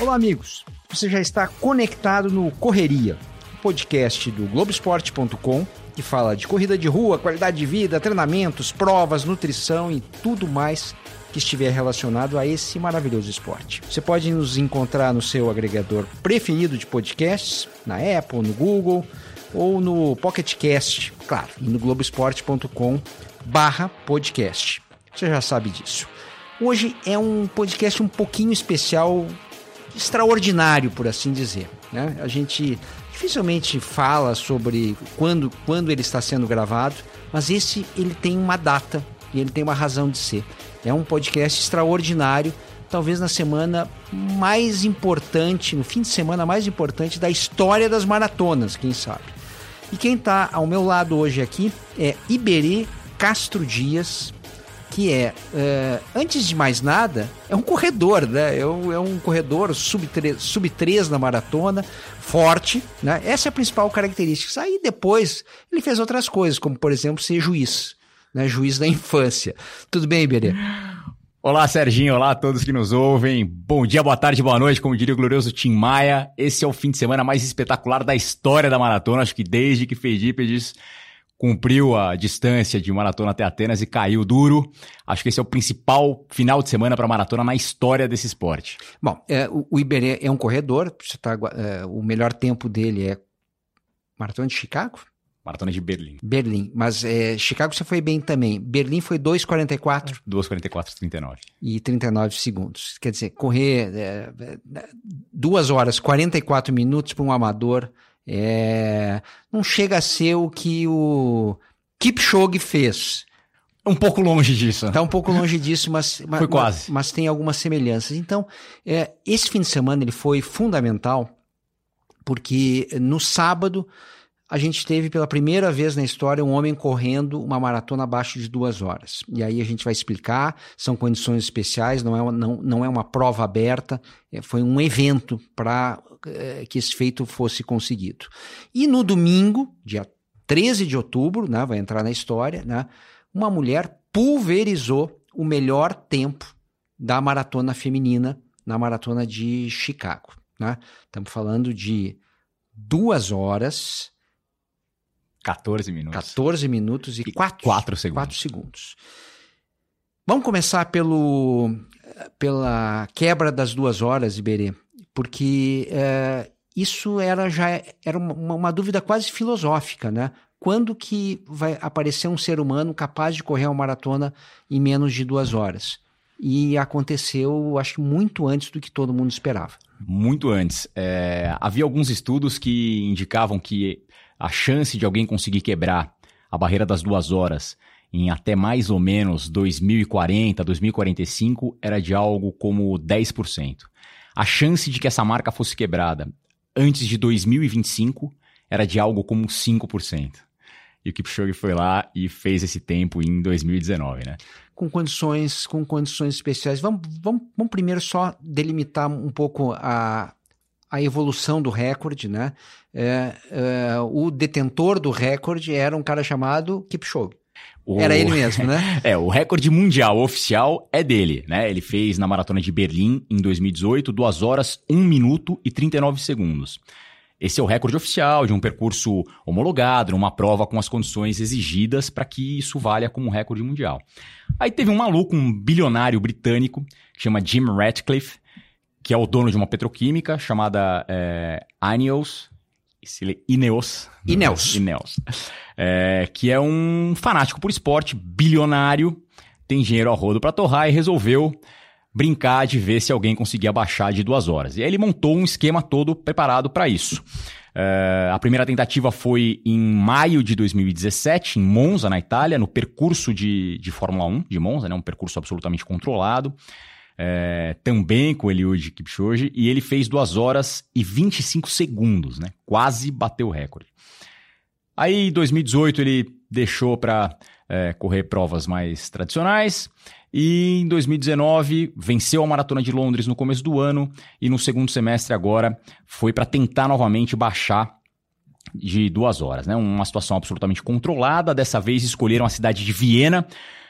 Olá, amigos. Você já está conectado no Correria, podcast do Globoesporte.com que fala de corrida de rua, qualidade de vida, treinamentos, provas, nutrição e tudo mais que estiver relacionado a esse maravilhoso esporte. Você pode nos encontrar no seu agregador preferido de podcasts, na Apple, no Google ou no Pocket Cast, claro, e no globoesporte.com barra podcast. Você já sabe disso. Hoje é um podcast um pouquinho especial, extraordinário, por assim dizer. Né? A gente dificilmente fala sobre quando, quando ele está sendo gravado, mas esse ele tem uma data e ele tem uma razão de ser. É um podcast extraordinário, talvez na semana mais importante, no fim de semana mais importante da história das maratonas, quem sabe. E quem está ao meu lado hoje aqui é Iberê Castro Dias, que é, é, antes de mais nada, é um corredor, né? É um, é um corredor sub-3 sub na maratona, forte, né? Essa é a principal característica. Aí depois ele fez outras coisas, como por exemplo ser juiz né, juiz da infância. Tudo bem, Iberê? Olá, Serginho. Olá a todos que nos ouvem. Bom dia, boa tarde, boa noite, como diria o glorioso Tim Maia. Esse é o fim de semana mais espetacular da história da maratona. Acho que desde que Fedípedes cumpriu a distância de maratona até Atenas e caiu duro. Acho que esse é o principal final de semana para maratona na história desse esporte. Bom, é, o, o Iberê é um corredor. Tá, é, o melhor tempo dele é Maratona de Chicago? Maratona de Berlim. Berlim. Mas é, Chicago você foi bem também. Berlim foi 2,44. 2,44, 39. E 39 segundos. Quer dizer, correr é, é, 2 horas 44 minutos para um amador é, não chega a ser o que o Kipchoge fez. Um pouco longe disso. Está um pouco longe disso, mas, mas foi quase. Mas, mas, tem algumas semelhanças. Então, é, esse fim de semana ele foi fundamental porque no sábado a gente teve pela primeira vez na história um homem correndo uma maratona abaixo de duas horas. E aí a gente vai explicar, são condições especiais, não é uma, não, não é uma prova aberta, é, foi um evento para é, que esse feito fosse conseguido. E no domingo, dia 13 de outubro, né, vai entrar na história, né, uma mulher pulverizou o melhor tempo da maratona feminina na maratona de Chicago. Né? Estamos falando de duas horas 14 minutos. 14 minutos e 4, 4 segundos. 4 segundos. Vamos começar pelo, pela quebra das duas horas, Iberê, porque é, isso era já era uma, uma, dúvida quase filosófica, né? Quando que vai aparecer um ser humano capaz de correr uma maratona em menos de duas horas? E aconteceu, acho que muito antes do que todo mundo esperava. Muito antes. É, havia alguns estudos que indicavam que a chance de alguém conseguir quebrar a barreira das duas horas em até mais ou menos 2040, 2045 era de algo como 10%. A chance de que essa marca fosse quebrada antes de 2025 era de algo como 5%. E o Kipchoge foi lá e fez esse tempo em 2019, né? Com condições, com condições especiais. Vamos, vamos, vamos primeiro só delimitar um pouco a, a evolução do recorde, né? É, é, o detentor do recorde era um cara chamado Kipchoge. O... Era ele mesmo, né? é, o recorde mundial oficial é dele, né? Ele fez na maratona de Berlim em 2018 2 horas 1 minuto e 39 segundos. Esse é o recorde oficial de um percurso homologado, numa prova com as condições exigidas para que isso valha como recorde mundial. Aí teve um maluco, um bilionário britânico, que chama Jim Ratcliffe, que é o dono de uma petroquímica chamada é, Ineos, Ineos. Ineos. Ineos. É, que é um fanático por esporte, bilionário, tem dinheiro a rodo para torrar e resolveu brincar de ver se alguém conseguia baixar de duas horas. E aí ele montou um esquema todo preparado para isso. É, a primeira tentativa foi em maio de 2017, em Monza, na Itália, no percurso de, de Fórmula 1 de Monza, né, um percurso absolutamente controlado é, também com Eliud Kipchoge, e ele fez 2 horas e 25 segundos, né? Quase bateu o recorde. Aí, em 2018, ele deixou para é, correr provas mais tradicionais. E em 2019 venceu a maratona de Londres no começo do ano e no segundo semestre agora foi para tentar novamente baixar de duas horas, né? Uma situação absolutamente controlada. Dessa vez escolheram a cidade de Viena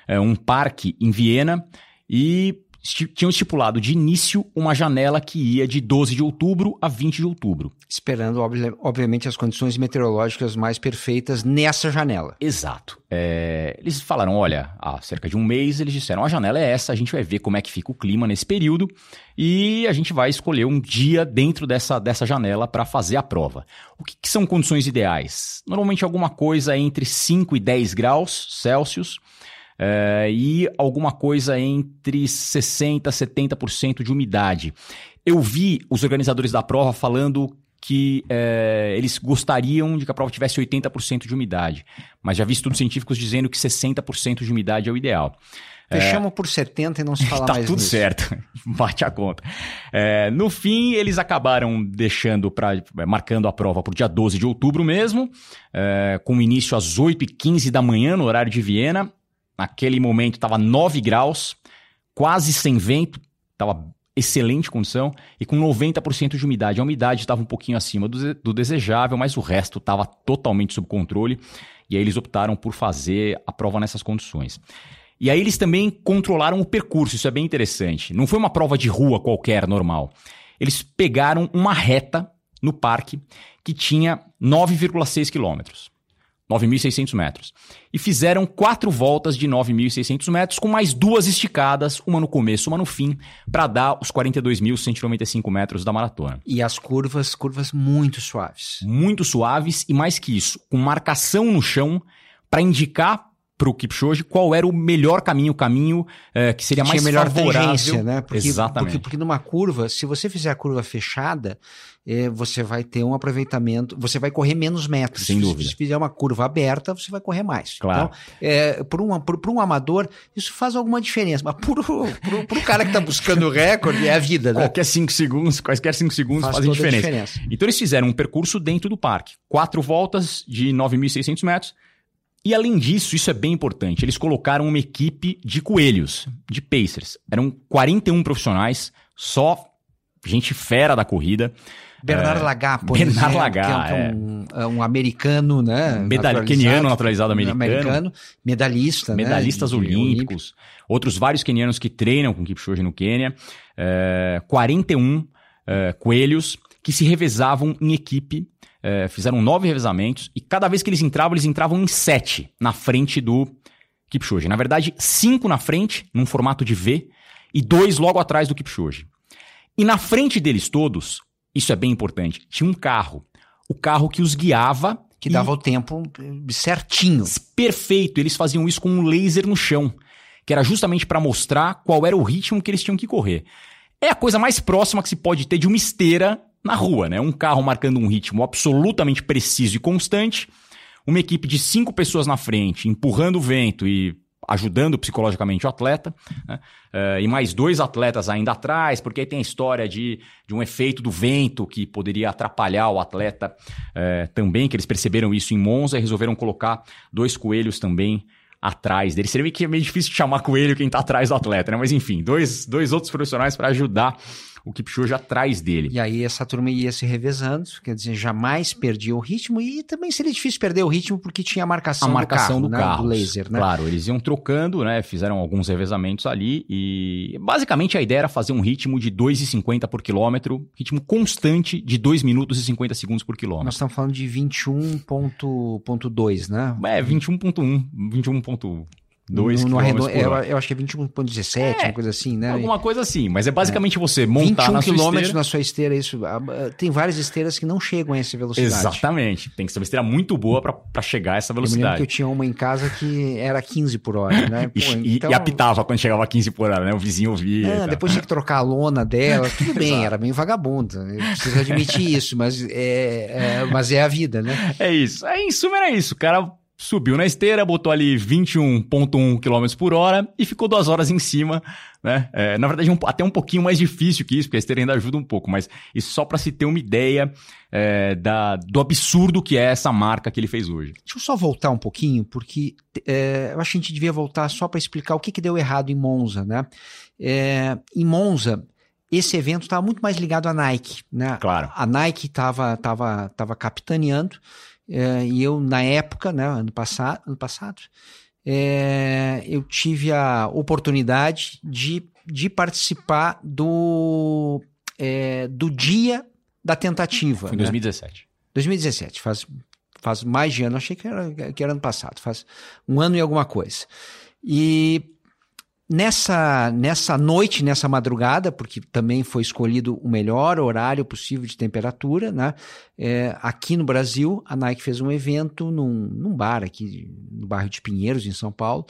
é, um parque em Viena e tinham estipulado de início uma janela que ia de 12 de outubro a 20 de outubro. Esperando, obviamente, as condições meteorológicas mais perfeitas nessa janela. Exato. É, eles falaram: olha, há cerca de um mês, eles disseram: a janela é essa, a gente vai ver como é que fica o clima nesse período e a gente vai escolher um dia dentro dessa, dessa janela para fazer a prova. O que, que são condições ideais? Normalmente alguma coisa entre 5 e 10 graus Celsius. É, e alguma coisa entre 60% e 70% de umidade. Eu vi os organizadores da prova falando que é, eles gostariam de que a prova tivesse 80% de umidade, mas já vi estudos científicos dizendo que 60% de umidade é o ideal. Fechamos é... por 70 e não se fala tá mais tudo nisso. certo, bate a conta. É, no fim, eles acabaram deixando para marcando a prova para o dia 12 de outubro mesmo, é, com início às 8h15 da manhã no horário de Viena Naquele momento estava 9 graus, quase sem vento, estava excelente condição e com 90% de umidade. A umidade estava um pouquinho acima do, do desejável, mas o resto estava totalmente sob controle. E aí eles optaram por fazer a prova nessas condições. E aí eles também controlaram o percurso, isso é bem interessante. Não foi uma prova de rua qualquer, normal. Eles pegaram uma reta no parque que tinha 9,6 quilômetros. 9.600 metros. E fizeram quatro voltas de 9.600 metros, com mais duas esticadas, uma no começo, uma no fim, para dar os 42.195 metros da maratona. E as curvas, curvas muito suaves. Muito suaves e mais que isso, com marcação no chão para indicar para o Kipchoge qual era o melhor caminho, o caminho é, que seria mais melhor favorável. Tangência, né? Porque, Exatamente. Porque, porque numa curva, se você fizer a curva fechada, é, você vai ter um aproveitamento, você vai correr menos metros. Sem dúvida. Se fizer uma curva aberta, você vai correr mais. Claro. Então, é, por, um, por, por, um amador, isso faz alguma diferença. Mas por um cara que está buscando o recorde, é a vida, né? Qualquer 5 segundos, quaisquer 5 segundos Faz fazem toda a diferença. diferença. Então eles fizeram um percurso dentro do parque. Quatro voltas de 9.600 metros. E além disso, isso é bem importante, eles colocaram uma equipe de coelhos, de pacers. Eram 41 profissionais, só gente fera da corrida. Bernard É, Lagat, por Bernard exemplo, Lagat, que é, um, é um americano, né? Naturalizado, queniano naturalizado americano. medalhista, né, medalhistas de olímpicos, outros vários quenianos que treinam com Kipchoge no Quênia, é, 41 é, coelhos que se revezavam em equipe, é, fizeram nove revezamentos e cada vez que eles entravam, eles entravam em sete na frente do Kipchoge. Na verdade, cinco na frente, num formato de V, e dois logo atrás do Kipchoge. E na frente deles todos, isso é bem importante, tinha um carro. O carro que os guiava Que e- dava o tempo certinho. perfeito. Eles faziam isso com um laser no chão, que era justamente para mostrar qual era o ritmo que eles tinham que correr. É a coisa mais próxima que se pode ter de uma esteira na rua, né? Um carro marcando um ritmo absolutamente preciso e constante, uma equipe de cinco pessoas na frente, empurrando o vento e ajudando psicologicamente o atleta, né? Eh, e mais dois atletas ainda atrás, porque aí tem a história de, de um efeito do vento que poderia atrapalhar o atleta eh, também, que eles perceberam isso em Monza e resolveram colocar dois coelhos também atrás dele. Seria meio que é meio difícil chamar coelho quem tá atrás do atleta, né? Mas enfim, dois, dois outros profissionais para ajudar o Kipchoge atrás dele. E aí essa turma ia se revezando, quer dizer, jamais perdia o ritmo e também seria difícil perder o ritmo porque tinha a marcação, a marcação do carro, do, né? Do laser, né? Claro, eles iam trocando, né? Fizeram alguns revezamentos ali e basicamente a ideia era fazer um ritmo de 2,50 por quilômetro, ritmo constante de 2 minutos e 50 segundos por quilômetro. Nós estamos falando de 21.2, né? É, 21.1, 21.1. 2 km arredond... por hora. Eu, acho que é 21,17, é, uma coisa assim, né? Alguma coisa assim, mas é basicamente é. você montar na sua esteira. 21 na sua esteira, isso. Ah, ah, tem várias esteiras que não chegam a essa velocidade. Exatamente. Tem que ser uma esteira muito boa para chegar a essa velocidade. Eu que eu tinha uma em casa que era 15 por hora, né? Pô, e, então... e, apitava quando chegava a 15 por hora, né? O vizinho ouvia. É, depois tinha que trocar a lona dela. Tudo bem, era meio vagabunda. Né? Eu preciso admitir isso, mas é, é, mas é a vida, né? É isso. É, em suma, era isso. O cara subiu na esteira, botou ali 21,1 km por hora e ficou duas horas em cima, né? É, na verdade, um- até um pouquinho mais difícil que isso, porque a esteira ainda ajuda um pouco, mas isso só para se ter uma ideia é, da, do absurdo que é essa marca que ele fez hoje. Deixa eu só voltar um pouquinho, porque é, eu acho que a gente devia voltar só para explicar o que, que deu errado em Monza, né? É, em Monza, esse evento estava muito mais ligado à Nike, né? Claro. A Nike estava tava, tava capitaneando, é, e eu, na época, né, ano passado, ano passado é, eu tive a oportunidade de, de participar do, é, do dia da tentativa. Foi em né? 2017. 2017, faz, faz mais de ano, achei que era, que era ano passado, faz um ano e alguma coisa. E nessa, nessa noite, nessa madrugada, porque também foi escolhido o melhor horário possível de temperatura, né? É, aqui no Brasil, a Nike fez um evento num, num bar aqui no bairro de Pinheiros, em São Paulo,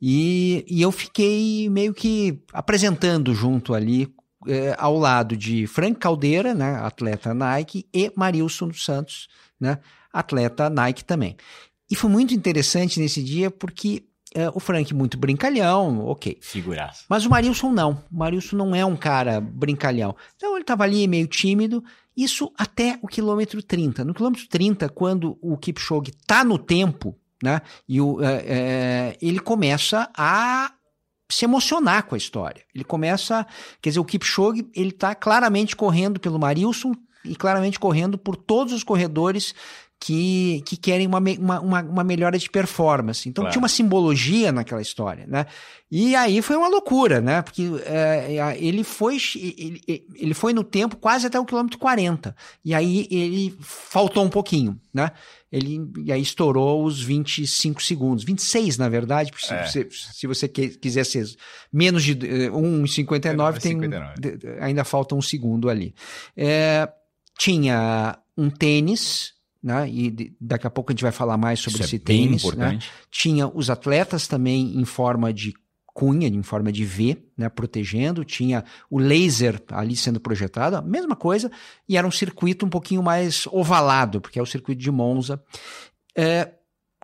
e, e eu fiquei meio que apresentando junto ali é, ao lado de Frank Caldeira, né, atleta Nike, e Marilson dos Santos, né, atleta Nike também. E foi muito interessante nesse dia porque é, o Frank muito brincalhão, ok. Figuraça. Mas o Marilson não. O Marilson não é um cara brincalhão. Então ele estava ali meio tímido. Isso até o quilômetro 30. No quilômetro 30, quando o Kipchoge está no tempo, né, e o, é, é, ele começa a se emocionar com a história. Ele começa, quer dizer, o Kipchoge, ele está claramente correndo pelo Marilson e claramente correndo por todos os corredores que, que querem uma, uma, uma, melhora de performance. Então claro. tinha uma simbologia naquela história, né? E aí foi uma loucura, né? Porque é, ele, foi, ele, ele foi no tempo quase até o quilômetro 40. E aí ele faltou um pouquinho, né? Ele, e aí estourou os 25 segundos, 26 na verdade, se, é. se, se você quiser ser menos de 1,59, tem, ainda falta um segundo ali. É, tinha um tênis né? E daqui a pouco a gente vai falar mais sobre Isso esse é tênis. Né? Tinha os atletas também em forma de cunha, em forma de V, né, protegendo, tinha o laser ali sendo projetado, a mesma coisa, e era um circuito um pouquinho mais ovalado, porque é o circuito de Monza. É,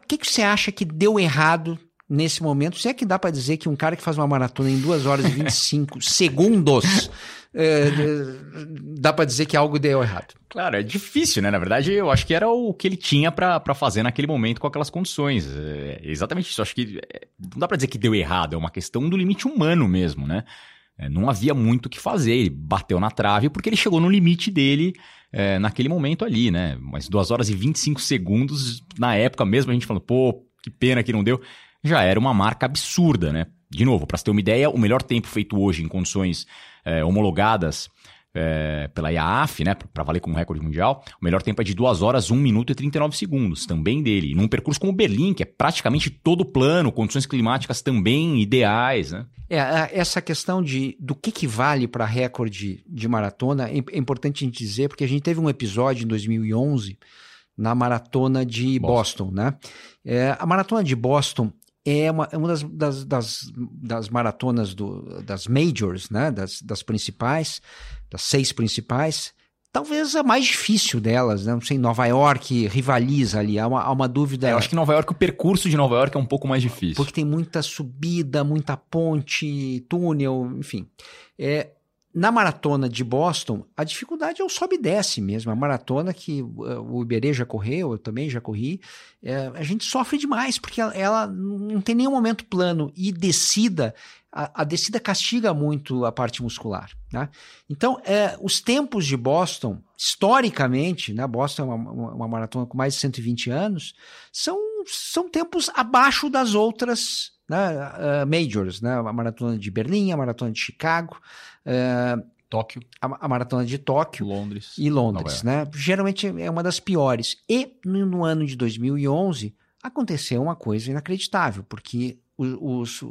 o que, que você acha que deu errado nesse momento? Se é que dá para dizer que um cara que faz uma maratona em 2 horas e 25 segundos é, dá para dizer que algo deu errado. Claro, é difícil, né? Na verdade, eu acho que era o que ele tinha para fazer naquele momento com aquelas condições. É exatamente isso. Acho que é, não dá para dizer que deu errado, é uma questão do limite humano mesmo, né? É, não havia muito o que fazer. Ele bateu na trave porque ele chegou no limite dele naquele momento ali, né? Mas 2 horas e 25 segundos, na época mesmo, a gente falando, pô, que pena que não deu, já era uma marca absurda, né? De novo, para você ter uma ideia, o melhor tempo feito hoje em condições é, homologadas é, pela IAAF, né, para valer como recorde mundial, o melhor tempo é de 2 horas, 1 minuto e 39 segundos, também dele. Num percurso como Berlim, que é praticamente todo plano, condições climáticas também ideais, né? É, essa questão de do que, que vale para recorde de maratona é, é importante a gente dizer, porque a gente teve um episódio em 2011 na maratona de Boston, Boston né? É, a maratona de Boston é uma, é uma das, das, das, das, maratonas do, das majors, né? das, das principais, das seis principais, talvez a mais difícil delas, né? Não sei, Nova York rivaliza ali, há uma, há uma dúvida. É, eu acho que Nova York, o percurso de Nova York é um pouco mais difícil. Porque tem muita subida, muita ponte, túnel, enfim. É, na maratona de Boston, a dificuldade é o sobe e desce mesmo. A maratona que uh, o Iberê já correu, eu também já corri, é, a gente sofre demais, porque ela, ela, não tem nenhum momento plano. E descida, a, a descida castiga muito a parte muscular. Né? Então, é, os tempos de Boston, historicamente, né, Boston é uma, uma, maratona com mais de 120 anos, são, são tempos abaixo das outras né, uh, majors, né, a maratona de Berlim, a maratona de Chicago, uh, Tóquio. A, a, maratona de Tóquio. Londres. E Londres, né? Geralmente é uma das piores. E no, no, ano de 2011 aconteceu uma coisa inacreditável, porque os, os,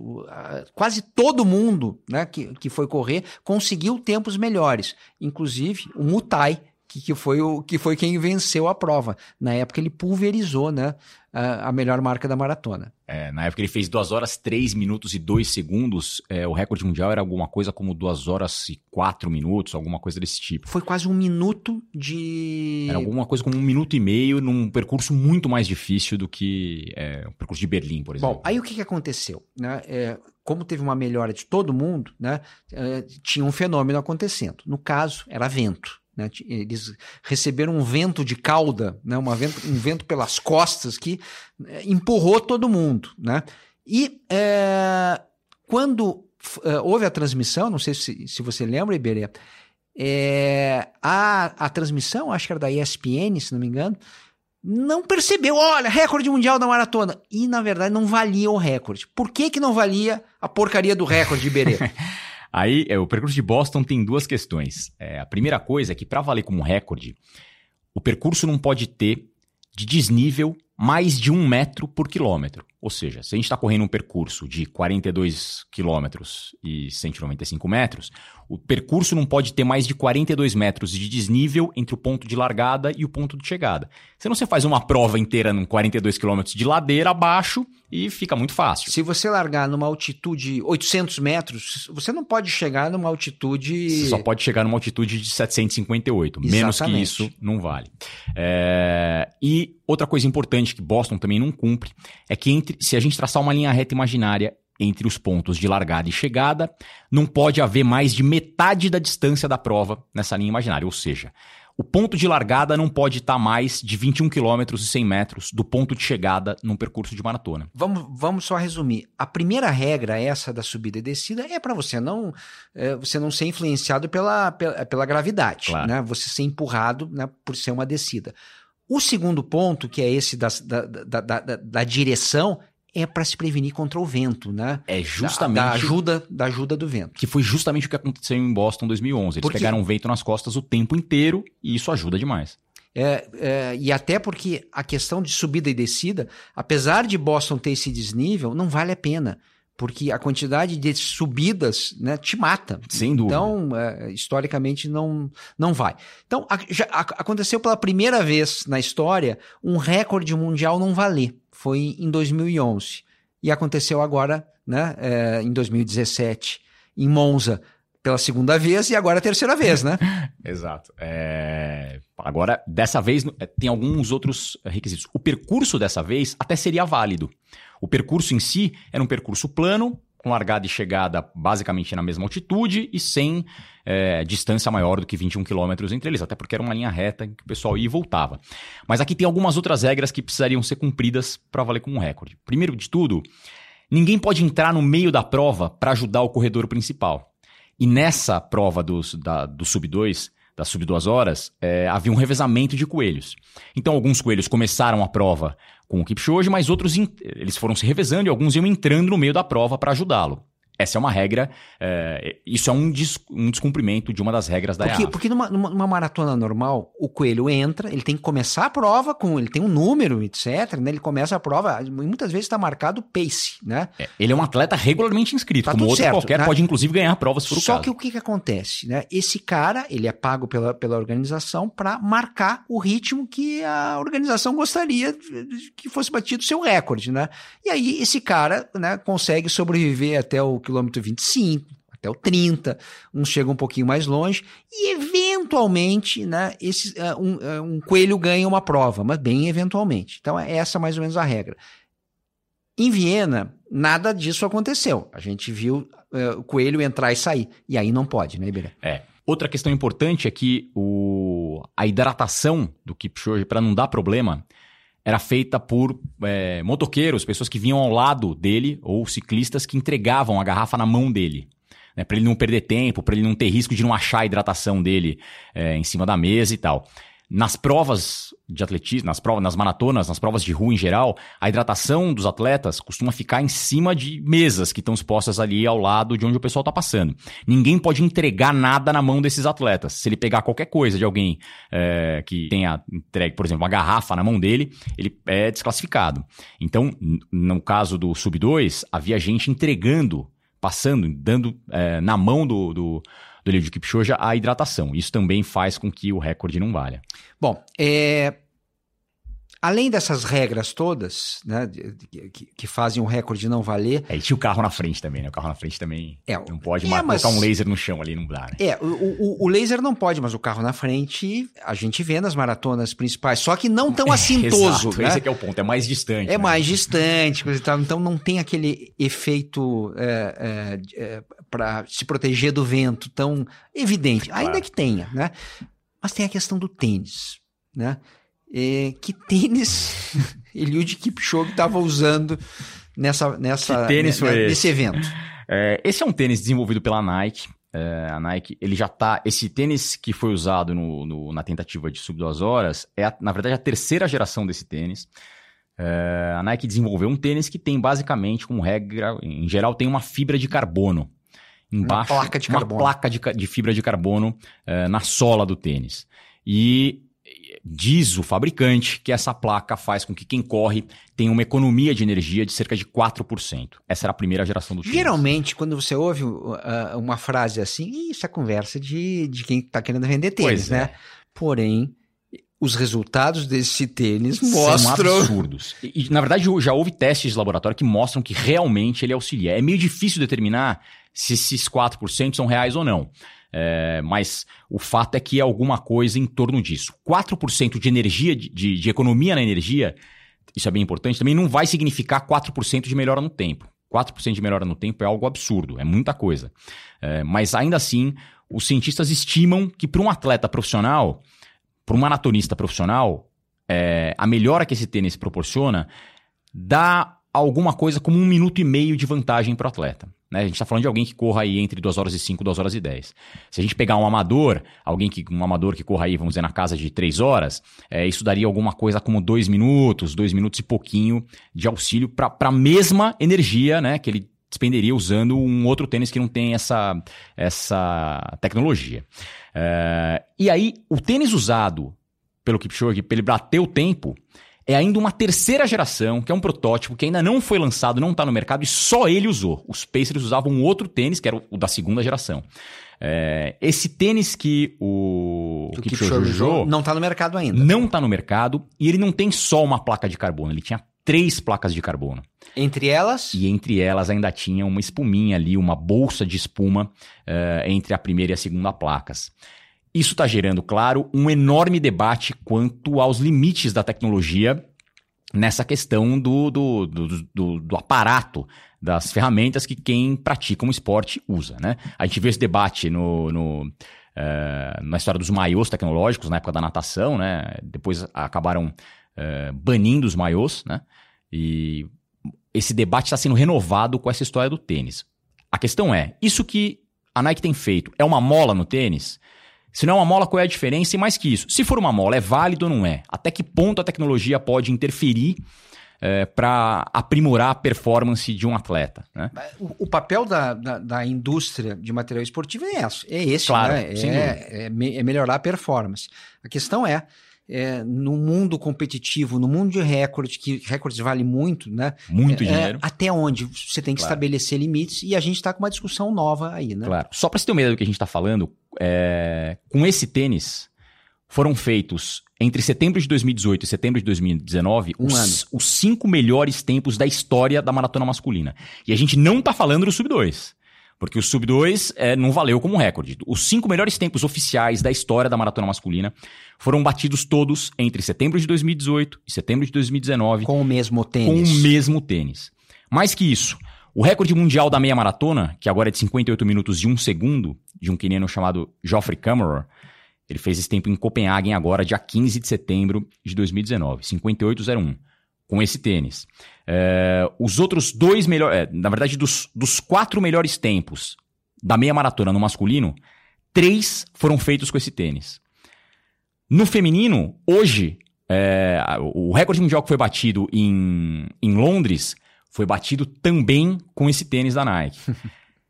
quase todo mundo né, que, que foi correr conseguiu tempos melhores. Inclusive o Mutai, que, que, foi o, que foi quem venceu a prova. Na época ele pulverizou né, a, a melhor marca da maratona. É, na época ele fez 2 horas 3 minutos e 2 segundos. É, o recorde mundial era alguma coisa como 2 horas e 4 minutos, alguma coisa desse tipo. Foi quase um minuto de. Era alguma coisa como um minuto e meio num percurso muito mais difícil do que é, o percurso de Berlim, por exemplo. Bom, aí o que, que aconteceu? Né? É, como teve uma melhora de todo mundo, né, é, tinha um fenômeno acontecendo. No caso, era vento. Né? Eles receberam um vento de cauda, né? Uma vento, um vento pelas costas que é, empurrou todo mundo. Né? E é, quando é, houve a transmissão, não sei se, se você lembra, Iberê, é, a, a transmissão, acho que era da ESPN, se não me engano, não percebeu, olha, recorde mundial da maratona. E, na verdade, não valia o recorde. Por que, que não valia a porcaria do recorde, Iberê? Aí, é, o percurso de Boston tem duas questões. É, a primeira coisa é que, para valer como recorde, o percurso não pode ter de desnível mais de um metro por quilômetro. Ou seja, se a gente está correndo um percurso de 42 quilômetros e 195 metros, o percurso não pode ter mais de 42 metros de desnível entre o ponto de largada e o ponto de chegada. Senão você faz uma prova inteira num 42 quilômetros de ladeira abaixo e fica muito fácil. Se você largar numa altitude 800 metros, você não pode chegar numa altitude... Você só pode chegar numa altitude de 758. Exatamente. Menos que isso, não vale. É... E outra coisa importante que Boston também não cumpre é que entre, se a gente traçar uma linha reta imaginária entre os pontos de largada e chegada, não pode haver mais de metade da distância da prova nessa linha imaginária. Ou seja, o ponto de largada não pode estar mais de 21 km e 100 metros do ponto de chegada num percurso de maratona. Vamos, vamos só resumir. A primeira regra, essa da subida e descida, é para você não é, você não ser influenciado pela, pela, pela gravidade, claro. né? Você ser empurrado né, por ser uma descida. O segundo ponto, que é esse da, da, da, da, da direção, é para se prevenir contra o vento, né? É justamente da, da, ajuda da ajuda do vento. Que foi justamente o que aconteceu em Boston em 2011. Eles porque... pegaram vento nas costas o tempo inteiro e isso ajuda demais. É, é, e até porque a questão de subida e descida, apesar de Boston ter esse desnível, não vale a pena. Porque a quantidade de subidas né, te mata. Sem dúvida. Então, é, historicamente, não, não vai. Então, a, já, a, aconteceu pela primeira vez na história um recorde mundial não valer foi em 2011. E aconteceu agora, né, é, em 2017, em Monza, pela segunda vez e agora a terceira vez, né? Exato. É... Agora, dessa vez, é, tem alguns outros requisitos. O percurso dessa vez até seria válido. O percurso em si era um percurso plano, com largada e chegada basicamente na mesma altitude e sem é, distância maior do que 21 km entre eles, até porque era uma linha reta que o pessoal ia e voltava. Mas aqui tem algumas outras regras que precisariam ser cumpridas para valer como um recorde. Primeiro de tudo, ninguém pode entrar no meio da prova para ajudar o corredor principal. E nessa prova dos, da, do Sub-2, das sub duas horas, é, havia um revezamento de coelhos. Então, alguns coelhos começaram a prova com o Kipchoge, mas outros eles foram se revezando e alguns iam entrando no meio da prova para ajudá-lo. Essa é uma regra, é, isso é um, des, um descumprimento de uma das regras da porque, Porque numa, numa, maratona normal, o coelho entra, ele tem que começar a prova com, ele tem um número, etc, né? Ele começa a prova, muitas vezes está marcado pace, né? É, ele é um atleta regularmente inscrito, tá como outro certo, qualquer, né? pode inclusive ganhar provas por Só que o que, que acontece, né? Esse cara, ele é pago pela, pela organização para marcar o ritmo que a organização gostaria que fosse batido o seu recorde, né? E aí esse cara, né, consegue sobreviver até o quilômetro 25, até o 30, uns chegam um pouquinho mais longe, e eventualmente, né, esse, uh, um, uh, um, coelho ganha uma prova, mas bem eventualmente. Então, é essa mais ou menos a regra. Em Viena, nada disso aconteceu. A gente viu uh, o coelho entrar e sair. E aí não pode, né, Iberê? É. Outra questão importante é que o, a hidratação do Kipchoge, para não dar problema, era feita por é, motoqueiros, pessoas que vinham ao lado dele, ou ciclistas que entregavam a garrafa na mão dele. Né, para ele não perder tempo, para ele não ter risco de não achar a hidratação dele é, em cima da mesa e tal. Nas provas de atletismo, nas provas, nas maratonas, nas provas de rua em geral, a hidratação dos atletas costuma ficar em cima de mesas que estão expostas ali ao lado de onde o pessoal está passando. Ninguém pode entregar nada na mão desses atletas. Se ele pegar qualquer coisa de alguém é, que tenha entregue, por exemplo, uma garrafa na mão dele, ele é desclassificado. Então, no caso do Sub 2, havia gente entregando, passando, dando é, na mão do, do do Eliud Kipchoge a hidratação. Isso também faz com que o recorde não valha. Bom, é, Além dessas regras todas, né, que, que fazem o recorde não valer. É, e tinha o carro na frente também, né? O carro na frente também é, não pode é, mas... um laser no chão ali, não dá, né? É, o, o, o, laser não pode, mas o carro na frente a gente vê nas maratonas principais, só que não tão assintoso. Exato, né? esse é é o ponto, é mais distante. É né? mais distante. Então não tem aquele efeito é, é, é para se proteger do vento tão evidente. Claro. Ainda que tenha, né? Mas tem a questão do tênis, né? é, que tênis Eliud Kipchoge estava usando nessa, nessa, tênis foi nesse evento. É, esse é um tênis desenvolvido pela Nike. é, a Nike, ele já tá. Esse tênis que foi usado no, no, na tentativa de sub duas horas é, a, na verdade, a terceira geração desse tênis. É, a Nike desenvolveu um tênis que tem basicamente, como regra, em geral, tem uma fibra de carbono. Embaixo, uma placa de uma placa de, de fibra de carbono é, na sola do tênis. E diz o fabricante que essa placa faz com que quem corre tenha uma economia de energia de cerca de 4%. Essa era a primeira geração do tênis. Geralmente, quando você ouve uh, uma frase assim, isso é conversa de, de quem está querendo vender tênis, né? é. Porém, os resultados desse tênis São mostram. absurdos. E, e, na verdade, já houve testes de laboratório que mostram que realmente ele auxilia. É meio difícil determinar se esses 4% são reais ou não. É, mas o fato é que é alguma coisa em torno disso. 4% de energia, de, de, economia na energia, isso é bem importante, também não vai significar 4% de melhora no tempo. 4% de melhora no tempo é algo absurdo, é muita coisa. É, mas ainda assim, os cientistas estimam que para um atleta profissional, para um maratonista profissional, é, a melhora que esse tênis proporciona dá alguma coisa como um minuto e meio de vantagem para o atleta. Né? A gente está falando de alguém que corra aí entre 2 horas e 5, 2 horas e 10. Se a gente pegar um amador, alguém que um amador que corra aí, vamos dizer, na casa de 3 horas, é, isso daria alguma coisa como 2 minutos, 2 minutos e pouquinho de auxílio para a mesma energia né, que ele despenderia usando um outro tênis que não tem essa, essa tecnologia. É, e aí, o tênis usado pelo Kipchoge, para ele bater o tempo, é ainda uma terceira geração, que é um protótipo que ainda não foi lançado, não está no mercado e só ele usou. Os Pacers usavam outro tênis, que era o da segunda geração. É, esse tênis que o, Que o Kipchoge usou não está no mercado ainda. não está no mercado e ele não tem só uma placa de carbono, ele tinha três placas de carbono. Entre elas, E entre elas ainda tinha uma espuminha ali, uma bolsa de espuma eh, entre a primeira e a segunda placas. Isso está gerando, claro, um enorme debate quanto aos limites da tecnologia nessa questão do, do, do, do- do aparato, das ferramentas que quem pratica um esporte usa. Né? A gente vê esse debate no, no, eh, na história dos maiôs tecnológicos, na época da natação, né? depois acabaram eh, banindo os maiôs, né? e esse debate está sendo renovado com essa história do tênis. A questão é, isso que a Nike tem feito é uma mola no tênis? Se não é uma mola, qual é a diferença? E mais que isso, se for uma mola, é válido ou não é? Até que ponto a tecnologia pode interferir para aprimorar a performance de um atleta? Né? o, o papel da, da, da indústria de material esportivo é esse, é esse Claro, né? é, é, me- é melhorar a performance. A questão é, é, no mundo competitivo, no mundo de recorde, que recordes vale muito, né? Muito É, dinheiro. até onde você tem que Claro. estabelecer limites e a gente está com uma discussão nova aí, né? Claro. Só para você ter uma ideia do que a gente está falando, é, com esse tênis foram feitos entre setembro de 2018 e setembro de 2019 Um os, os cinco melhores tempos da história da maratona masculina. E a gente não tá falando do sub 2. Porque o sub 2 é, não valeu como recorde. Os cinco melhores tempos oficiais da história da maratona masculina foram batidos todos entre setembro de 2018 e setembro de 2019 Com o mesmo com tênis. o mesmo tênis. Mais que isso, o recorde mundial da meia maratona, que agora é de 58 minutos e 1 segundo, de um queniano chamado Geoffrey Kammerer, ele fez esse tempo em Copenhagen agora, dia 15 de setembro de 2019, 58,01, com esse tênis. É, os outros dois melhores, na verdade, dos, dos quatro melhores tempos da meia maratona no masculino, três foram feitos com esse tênis. No feminino, hoje, é, o recorde mundial que foi batido em, em Londres foi batido também com esse tênis da Nike.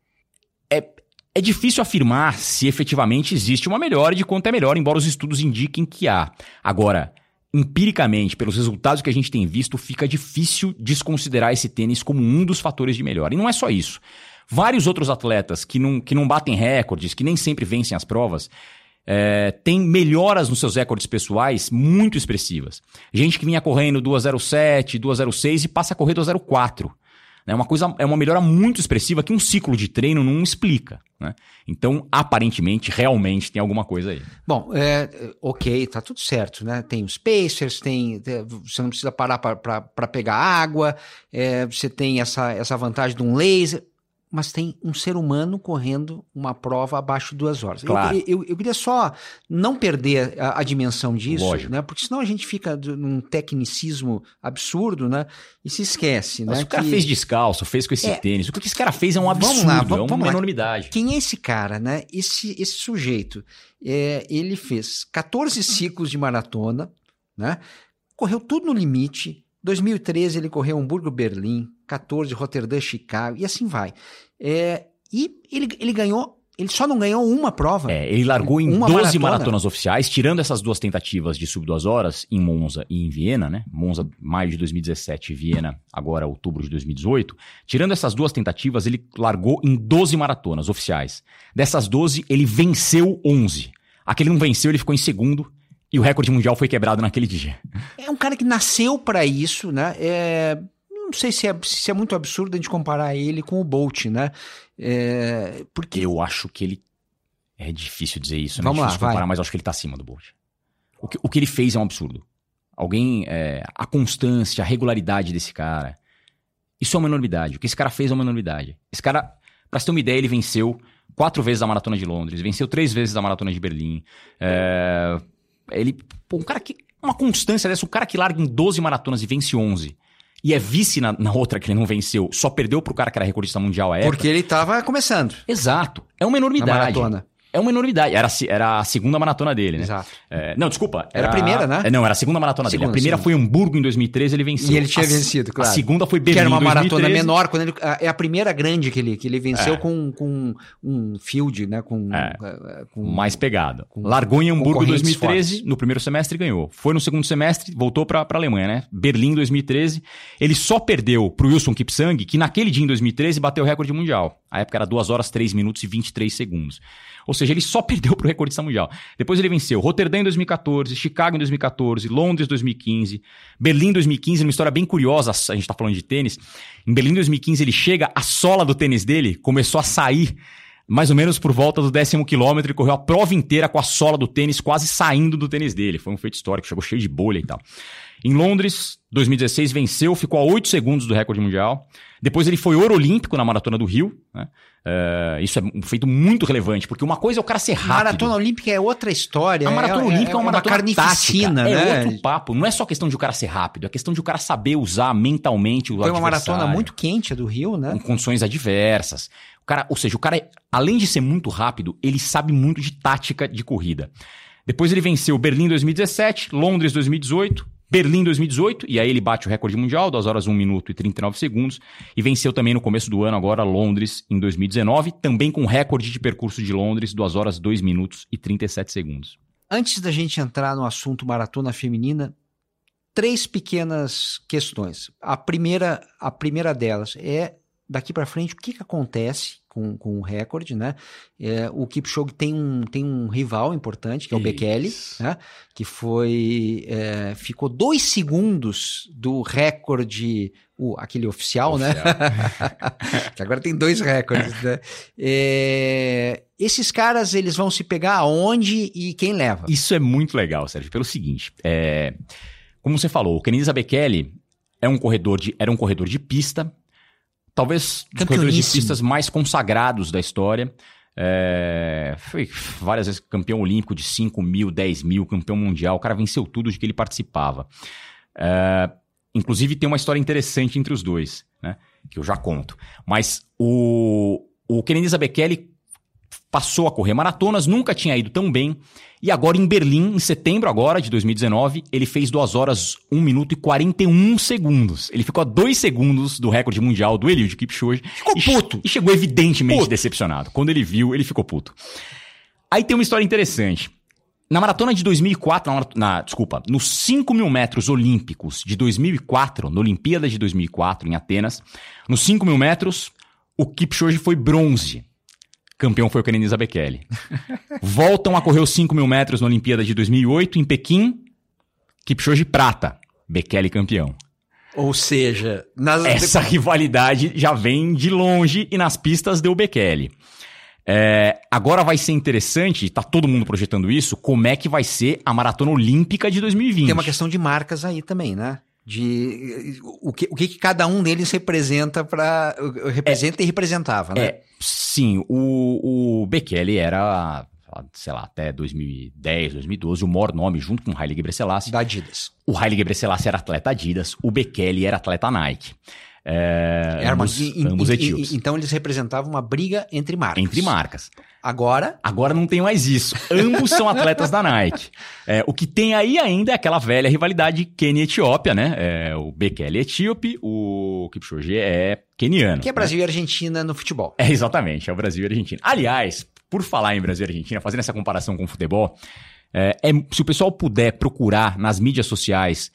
é, é difícil afirmar se efetivamente existe uma melhora e de quanto é melhor, embora os estudos indiquem que há. Agora, empiricamente, pelos resultados que a gente tem visto, fica difícil desconsiderar esse tênis como um dos fatores de melhora. E não é só isso. Vários outros atletas que não, que não batem recordes, que nem sempre vencem as provas, é, tem melhoras nos seus recordes pessoais muito expressivas. Gente que vinha correndo 2,07, 2,06 e passa a correr 2,04. É uma coisa, é uma melhora muito expressiva que um ciclo de treino não explica. Né? Então, aparentemente, realmente tem alguma coisa aí. Bom, é, ok, tá tudo certo, né? Tem os Pacers, tem, é, você não precisa parar para pegar água, é, você tem essa, essa vantagem de um laser. Mas tem um ser humano correndo uma prova abaixo de duas horas. Claro. Eu, eu, eu queria só não perder a, a dimensão disso, Lógico. né? Porque senão a gente fica num tecnicismo absurdo, né? E se esquece, Mas né? o cara que- fez descalço, fez com esse É. tênis. O que esse cara fez é um Vamos absurdo, lá, é vamos- uma vamos lá. enormidade. Quem é esse cara, né? Esse, esse sujeito, é, ele fez 14 ciclos de maratona, né? Correu tudo no limite. 2013 ele correu Hamburgo-Berlim, 14 Roterdã-Chicago e assim vai. É, e ele, ele ganhou, ele só não ganhou uma prova. É, ele largou em Uma 12 maratona. maratonas oficiais, tirando essas duas tentativas de sub duas horas, em Monza e em Viena, né? Monza, maio de 2017, e Viena, agora outubro de 2018. Tirando essas duas tentativas, ele largou em 12 maratonas oficiais. Dessas 12, ele venceu 11. Aquele não venceu, ele ficou em segundo. E o recorde mundial foi quebrado naquele dia. É um cara que nasceu para isso, né? É, não sei se é, se é muito absurdo a gente comparar ele com o Bolt, né? É, porque Eu acho que ele. É difícil dizer isso, né? Vamos lá, difícil comparar, vai. mas eu acho que ele tá acima do Bolt. O que, o que ele fez é um absurdo. Alguém. é, a constância, a regularidade desse cara. Isso é uma enormidade. O que esse cara fez é uma enormidade. Esse cara, pra você ter uma ideia, ele venceu quatro vezes a maratona de Londres, venceu três vezes a maratona de Berlim. É, ele. Pô, um cara que. Uma constância dessa, um cara que larga em 12 maratonas e vence 11. E é vice na, na outra que ele não venceu, só perdeu pro cara que era recordista mundial à época. porque ele estava começando Exato. É uma na enormidade. maratona. É uma enormidade. Era, a era a segunda maratona dele, né? Exato. É, não, desculpa. Era a primeira, né? é, não, era a segunda maratona dele. Segunda, A primeira segunda. foi Hamburgo em 2013, ele venceu. E ele tinha A vencido, claro. A segunda foi Que Berlim era uma maratona 2013. menor, quando ele, a- é a primeira grande que ele, que ele venceu É. com, com um field, né? Com, É. eh, com Mais pegada. com Largou em Hamburgo em concorrentes 2013, fortes. no primeiro semestre ganhou. Foi no segundo semestre, voltou pra, pra Alemanha, né? Berlim em 2013. Ele só perdeu pro Wilson Kipsang, que naquele dia em 2013 bateu o recorde mundial. A época era 2 horas 3 minutos e 23 segundos. Ou seja, ele só perdeu pro recordista mundial. Depois ele venceu Roterdã em 2014, Chicago em 2014, Londres em 2015, Berlim em 2015, numa história bem curiosa, a gente tá falando de tênis. Em Berlim em 2015 ele chega, a sola do tênis dele começou a sair mais ou menos por volta do décimo quilômetro, ele correu a prova inteira com a sola do tênis quase saindo do tênis dele. Foi um feito histórico, chegou cheio de bolha e tal. Em Londres, 2016, venceu, ficou a 8 segundos do recorde mundial. Depois ele foi ouro olímpico na Maratona do Rio. né? É, isso é um feito muito relevante, porque uma coisa é o cara ser rápido. Maratona Olímpica é outra história. A maratona é, olímpica é, uma maratona carnificina, tática. né? É outro papo. Não é só questão de o cara ser rápido, é questão de o cara saber usar mentalmente o Foi uma maratona muito quente a do Rio, né? com condições adversas. O cara, ou seja, o cara, além de ser muito rápido, ele sabe muito de tática de corrida. Depois ele venceu Berlim 2017, Londres 2018, Berlim 2018, e aí ele bate o recorde mundial, 2 horas 1 minuto e 39 segundos, e venceu também no começo do ano, agora Londres em 2019, também com recorde de percurso de Londres, 2 horas 2 minutos e 37 segundos. Antes da gente entrar no assunto maratona feminina, três pequenas questões. A primeira, a primeira delas é daqui para frente o que, que acontece com, com o recorde, né? É, o Kipchoge tem um, tem um rival importante que é o Bekele, né? Que foi é, ficou dois segundos do recorde o, aquele oficial, né? que agora tem dois recordes, né? É, esses caras, eles vão se pegar aonde e quem leva? Isso é muito legal, Sérgio, pelo seguinte, é, como você falou, o Kenenisa Bekele é um corredor de, era um corredor de pista, talvez dos corredores de pistas mais consagrados da história. É, foi várias vezes campeão olímpico de 5 mil, 10 mil, campeão mundial. O cara venceu tudo de que ele participava. É, inclusive, tem uma história interessante entre os dois, né? Que eu já conto. Mas o, o Kenenisa Bekele passou a correr maratonas, nunca tinha ido tão bem. E agora em Berlim, em setembro agora de 2019, ele fez 2 horas 1 minuto e 41 segundos. Ele ficou a 2 segundos do recorde mundial do Eliud Kipchoge. Ficou e, puto. E chegou evidentemente Puto. decepcionado. Quando ele viu, ele ficou puto. Aí tem uma história interessante. Na maratona de 2004, na, na- desculpa, nos 5 mil metros olímpicos de 2004, na Olimpíada de 2004 em Atenas, nos 5 mil metros, o Kipchoge foi bronze. Campeão foi o Kenenisa Bekele. Voltam a correr os 5 mil metros na Olimpíada de 2008 em Pequim, Kipchoge prata, Bekele campeão. Ou seja, nas, Essa rivalidade já vem de longe e nas pistas deu Bekele. É, agora vai ser interessante, tá todo mundo projetando isso, como é que vai ser a Maratona Olímpica de 2020. tem uma questão de marcas aí também, né? De o que, o que cada um deles representa para representa é, e representava, né? É, sim, o, o Bekele era sei lá, até 2010, 2012, o maior nome junto com o Haile Gebrselassie. Da Adidas. O Haile Gebrselassie era atleta Adidas, o Bekele era atleta Nike. É, ambos, uma, ambos etíopes. Então eles representavam uma briga entre marcas. Entre marcas. Agora? Agora não tem mais isso. Ambos são atletas da Nike. É, o que tem aí ainda é aquela velha rivalidade Quênia-Etiópia, né? É, o Bekele é etíope, o Kipchoge é queniano. Que é Brasil né? e Argentina no futebol. É, exatamente, é o Brasil e Argentina. Aliás, por falar em Brasil e Argentina, fazendo essa comparação com o futebol, é, é, se o pessoal puder procurar nas mídias sociais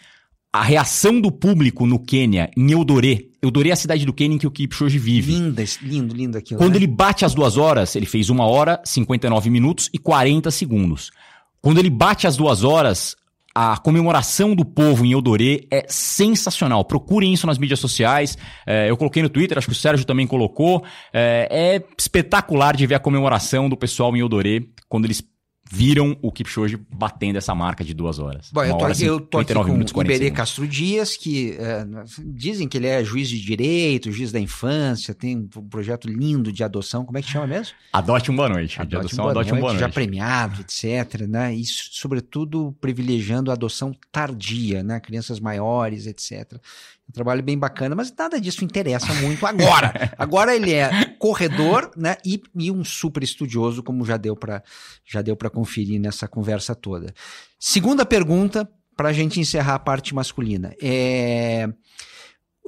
a reação do público no Quênia, em Eudorê. Eudorê é a cidade do em que o Kipchoge vive. Linda, lindo, lindo aquilo. Quando né? ele bate as duas horas, ele fez uma hora, 59 minutos e 40 segundos. Quando ele bate as duas horas, a comemoração do povo em Eudorê é sensacional. Procurem isso nas mídias sociais. É, eu coloquei no Twitter, acho que o Sérgio também colocou. É, é espetacular de ver a comemoração do pessoal em Eudorê quando eles viram o Kipchoge batendo essa marca de duas horas. Bom, eu tô, aqui, eu tô aqui com o Iberê Castro Dias, que é, dizem que ele é juiz de direito, juiz da infância, tem um projeto lindo de adoção, como é que chama mesmo? Adote um Boa Noite. Adote de adoção, um boa Adote noite, um Boa Noite. Já premiado, etc, né? E, sobretudo, privilegiando a adoção tardia, né? Crianças maiores, etc. Um trabalho bem bacana, mas nada disso interessa muito agora. agora ele é corredor, né? E, e um super estudioso, como já deu para já deu para conferir nessa conversa toda. Segunda pergunta para a gente encerrar a parte masculina é,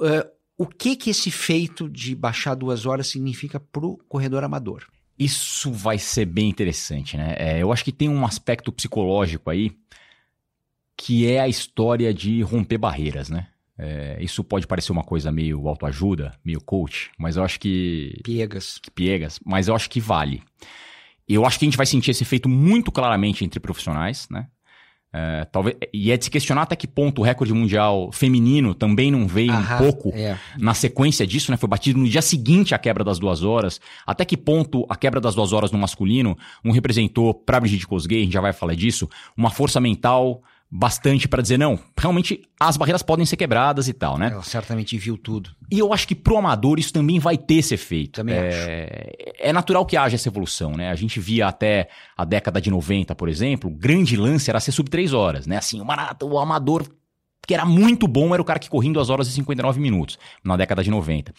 é o que que esse feito de baixar duas horas significa para o corredor amador? Isso vai ser bem interessante, né? É, eu acho que tem um aspecto psicológico aí que é a história de romper barreiras, né? É, isso pode parecer uma coisa meio autoajuda, meio coach, mas eu acho que. Piegas. Que piegas, mas eu acho que vale. Eu acho que a gente vai sentir esse efeito muito claramente entre profissionais, né? É, talvez, e é de se questionar até que ponto o recorde mundial feminino também não veio Aham, um pouco é. na sequência disso, né? Foi batido no dia seguinte à quebra das duas horas. Até que ponto a quebra das duas horas no masculino não representou, para Brigitte Kosgei, a gente já vai falar disso, uma força mental bastante para dizer, não, realmente as barreiras podem ser quebradas e tal, né? Ela certamente viu tudo. E eu acho que pro amador isso também vai ter esse efeito. Também é, acho. É natural que haja essa evolução, né? A gente via até a década de 90, por exemplo, o grande lance era ser sub 3 horas, né? Assim, o, o amador que era muito bom era o cara que corria em 2 horas e 59 minutos, na década de 90.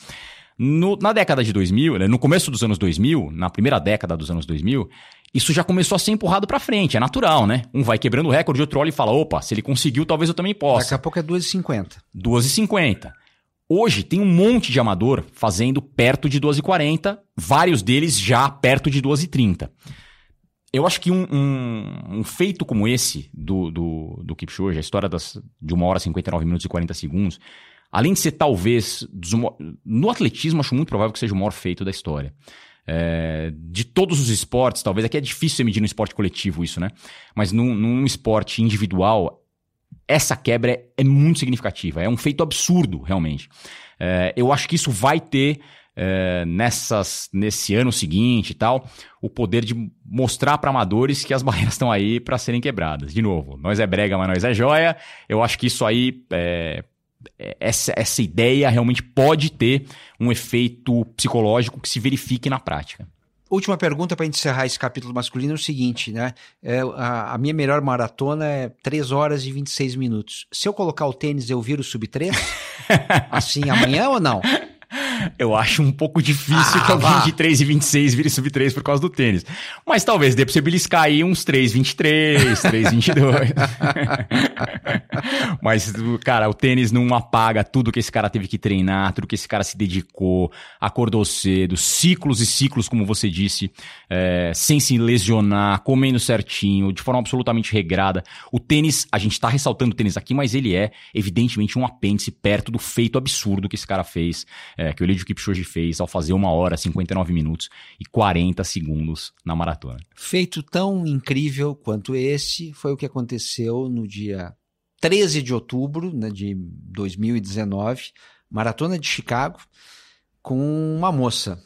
No, na década de 2000, né, no começo dos anos 2000, na primeira década dos anos 2000, isso já começou a ser empurrado para frente, é natural, né? Um vai quebrando o recorde, outro olha e fala, opa, se ele conseguiu, talvez eu também possa. Daqui a pouco é 2,50. 2,50. Hoje tem um monte de amador fazendo perto de 2,40, vários deles já perto de 2,30. Eu acho que um, um, um, feito como esse do, do, do Kipchoge, a história das, de 1 hora 59 minutos e 40 segundos, além de ser talvez, no atletismo acho muito provável que seja o maior feito da história. É, de todos os esportes, talvez aqui é difícil você medir no esporte coletivo isso, né? Mas num, num esporte individual, essa quebra é, é, muito significativa. É um feito absurdo, realmente. É, eu acho que isso vai ter é, nessas, nesse ano seguinte e tal, o poder de mostrar para amadores que as barreiras estão aí para serem quebradas. De novo, nós é brega, mas nós é joia. Eu acho que isso aí é, essa, essa ideia realmente pode ter um efeito psicológico que se verifique na prática. Última pergunta para encerrar esse capítulo masculino é o seguinte, né? É, a, a, minha melhor maratona é 3 horas e 26 minutos. Se eu colocar o tênis, eu viro sub 3? assim, amanhã ou não? Eu acho um pouco difícil ah, que alguém de 3 e 26 vire sub 3 por causa do tênis. Mas talvez dê pra você beliscar aí uns 3, 23, 3, 22. Mas, cara, o tênis não apaga tudo que esse cara teve que treinar, tudo que esse cara se dedicou, acordou cedo, ciclos e ciclos, como você disse, é, sem se lesionar, comendo certinho, de forma absolutamente regrada. O tênis, a gente tá ressaltando o tênis aqui, mas ele é, evidentemente, um apêndice perto do feito absurdo que esse cara fez é, que o Eliud Kipchoge fez ao fazer uma hora, 59 minutos e 40 segundos na maratona. Feito tão incrível quanto esse foi o que aconteceu no dia 13 de outubro né, de 2019, Maratona de Chicago, com uma moça.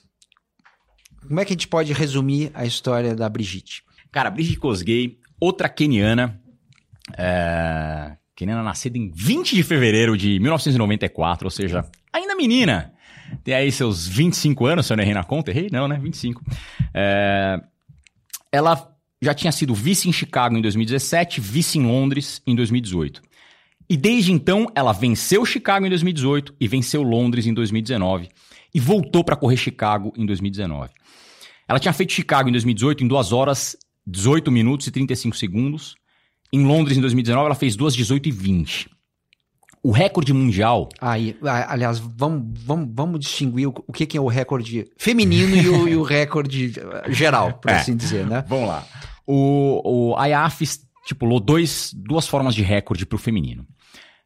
Como é que a gente pode resumir a história da Brigitte? Cara, Brigitte Kosgei, outra keniana, é, Keniana nascida em 20 de fevereiro de 1994, ou seja, ainda menina. Tem aí seus 25 anos, se eu não errei na conta. Errei? Não, né? 25. É... Ela já tinha sido vice em Chicago em 2017, vice em Londres em 2018. E desde então, ela venceu Chicago em 2018 e venceu Londres em 2019 e voltou para correr Chicago em 2019. Ela tinha feito Chicago em 2018 em 2 horas, 18 minutos e 35 segundos. Em Londres, em 2019, ela fez 2, 18 e 20. O recorde mundial. Aí, aliás, vamos, vamos, vamos distinguir o, o que, que é o recorde feminino e, o, e o recorde geral, por é, assim dizer, né? Vamos lá. O, o IAF estipulou dois, duas formas de recorde para o feminino.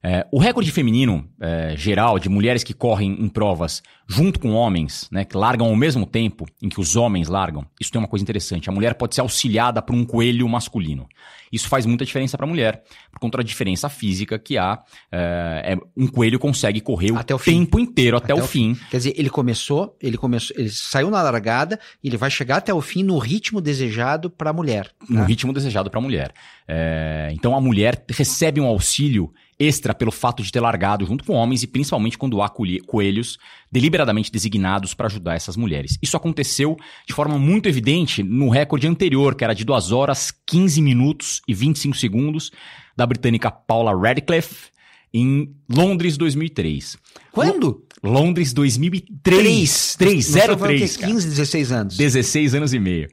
É, o recorde feminino é, geral de mulheres que correm em provas junto com homens, né, que largam ao mesmo tempo em que os homens largam, isso tem uma coisa interessante. A mulher pode ser auxiliada por um coelho masculino. Isso faz muita diferença para a mulher, por conta da diferença física que há. É, é um coelho consegue correr o, o tempo inteiro até, até o, o fim. fim. Quer dizer, ele começou, ele começou, ele saiu na largada, e ele vai chegar até o fim no ritmo desejado para a mulher. No né? ritmo desejado para a mulher. É, então a mulher recebe um auxílio extra pelo fato de ter largado junto com homens e principalmente quando há coelhos deliberadamente designados para ajudar essas mulheres. Isso aconteceu de forma muito evidente no recorde anterior, que era de 2 horas, 15 minutos e 25 segundos, da britânica Paula Radcliffe, em Londres 2003. Quando? Londres 2003. 3, 3 03. 15, 16 anos. 16 anos e meio.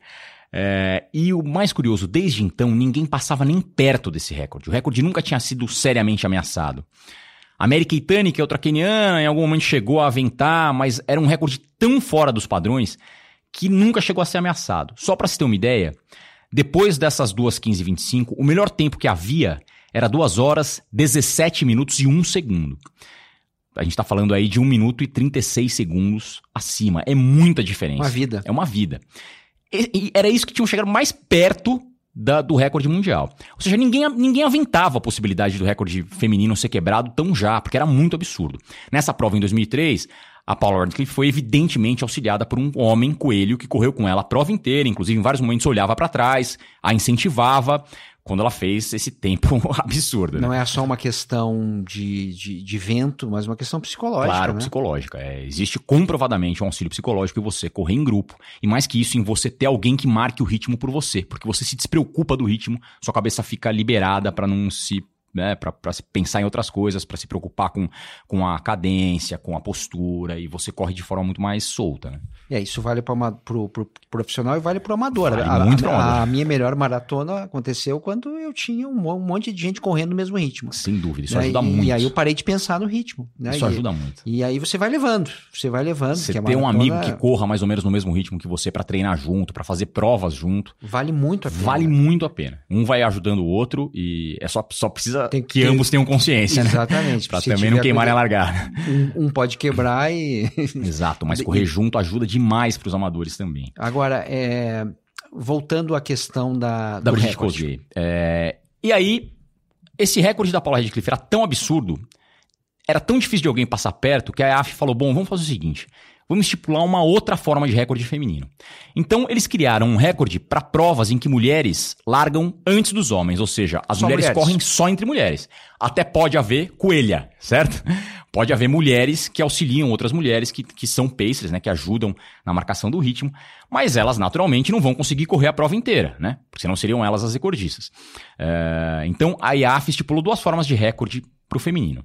É, e o mais curioso, desde então, ninguém passava nem perto desse recorde. O recorde nunca tinha sido seriamente ameaçado. A Mary que é outra keniana, em algum momento chegou a aventar, mas era um recorde tão fora dos padrões que nunca chegou a ser ameaçado. Só para se ter uma ideia, depois dessas duas 15 e 25, o melhor tempo que havia era 2 horas, 17 minutos e 1 segundo. A gente está falando aí de 1 minuto e 36 segundos acima. É muita diferença. Uma vida. É uma vida. E, era isso que tinham chegado mais perto da, do recorde mundial. Ou seja, ninguém, ninguém aventava a possibilidade do recorde feminino ser quebrado tão já, porque era muito absurdo. Nessa prova em 2003, a Paula Radcliffe foi evidentemente auxiliada por um homem coelho que correu com ela a prova inteira, inclusive em vários momentos olhava para trás, a incentivava quando ela fez esse tempo absurdo. Né? Não é só uma questão de, de, de, vento, mas uma questão psicológica. Claro, né? psicológica. É, existe comprovadamente um auxílio psicológico em você correr em grupo, e mais que isso, em você ter alguém que marque o ritmo por você, porque você se despreocupa do ritmo, sua cabeça fica liberada para não se né, para pensar em outras coisas, para se preocupar com, com a cadência, com a postura, e você corre de forma muito mais solta. Né? É, isso vale para o pro profissional e vale para o amador. Vale a, muito a, a, a, minha melhor maratona aconteceu quando eu tinha um, um, monte de gente correndo no mesmo ritmo. Sem dúvida, isso né? ajuda e, muito. E aí eu parei de pensar no ritmo. Né? Isso e, ajuda muito. E aí você vai levando, você vai levando. Você ter um amigo que corra mais ou menos no mesmo ritmo que você para treinar junto, para fazer provas junto. Vale muito a pena. Vale muito a pena. Um vai ajudando o outro e é só, só precisa Tem que, que ambos tenham consciência, Exatamente. né? Exatamente. para também não queimarem a largada. Um, um, pode quebrar e... Exato, mas correr junto ajuda demais para os amadores também. Agora, é... voltando à questão da, da Brigitte Kosgei. É... E aí, esse recorde da Paula Radcliffe era tão absurdo, era tão difícil de alguém passar perto, que a AF falou, bom, vamos fazer o seguinte, vamos estipular uma outra forma de recorde feminino. Então, eles criaram um recorde para provas em que mulheres largam antes dos homens, ou seja, as mulheres, mulheres, correm só entre mulheres. Até pode haver coelha, certo? Pode haver mulheres que auxiliam outras mulheres que, que são pacers, né, que ajudam na marcação do ritmo, mas elas naturalmente não vão conseguir correr a prova inteira, né? Porque senão seriam elas as recordistas. É, então, a IAF estipulou duas formas de recorde para o feminino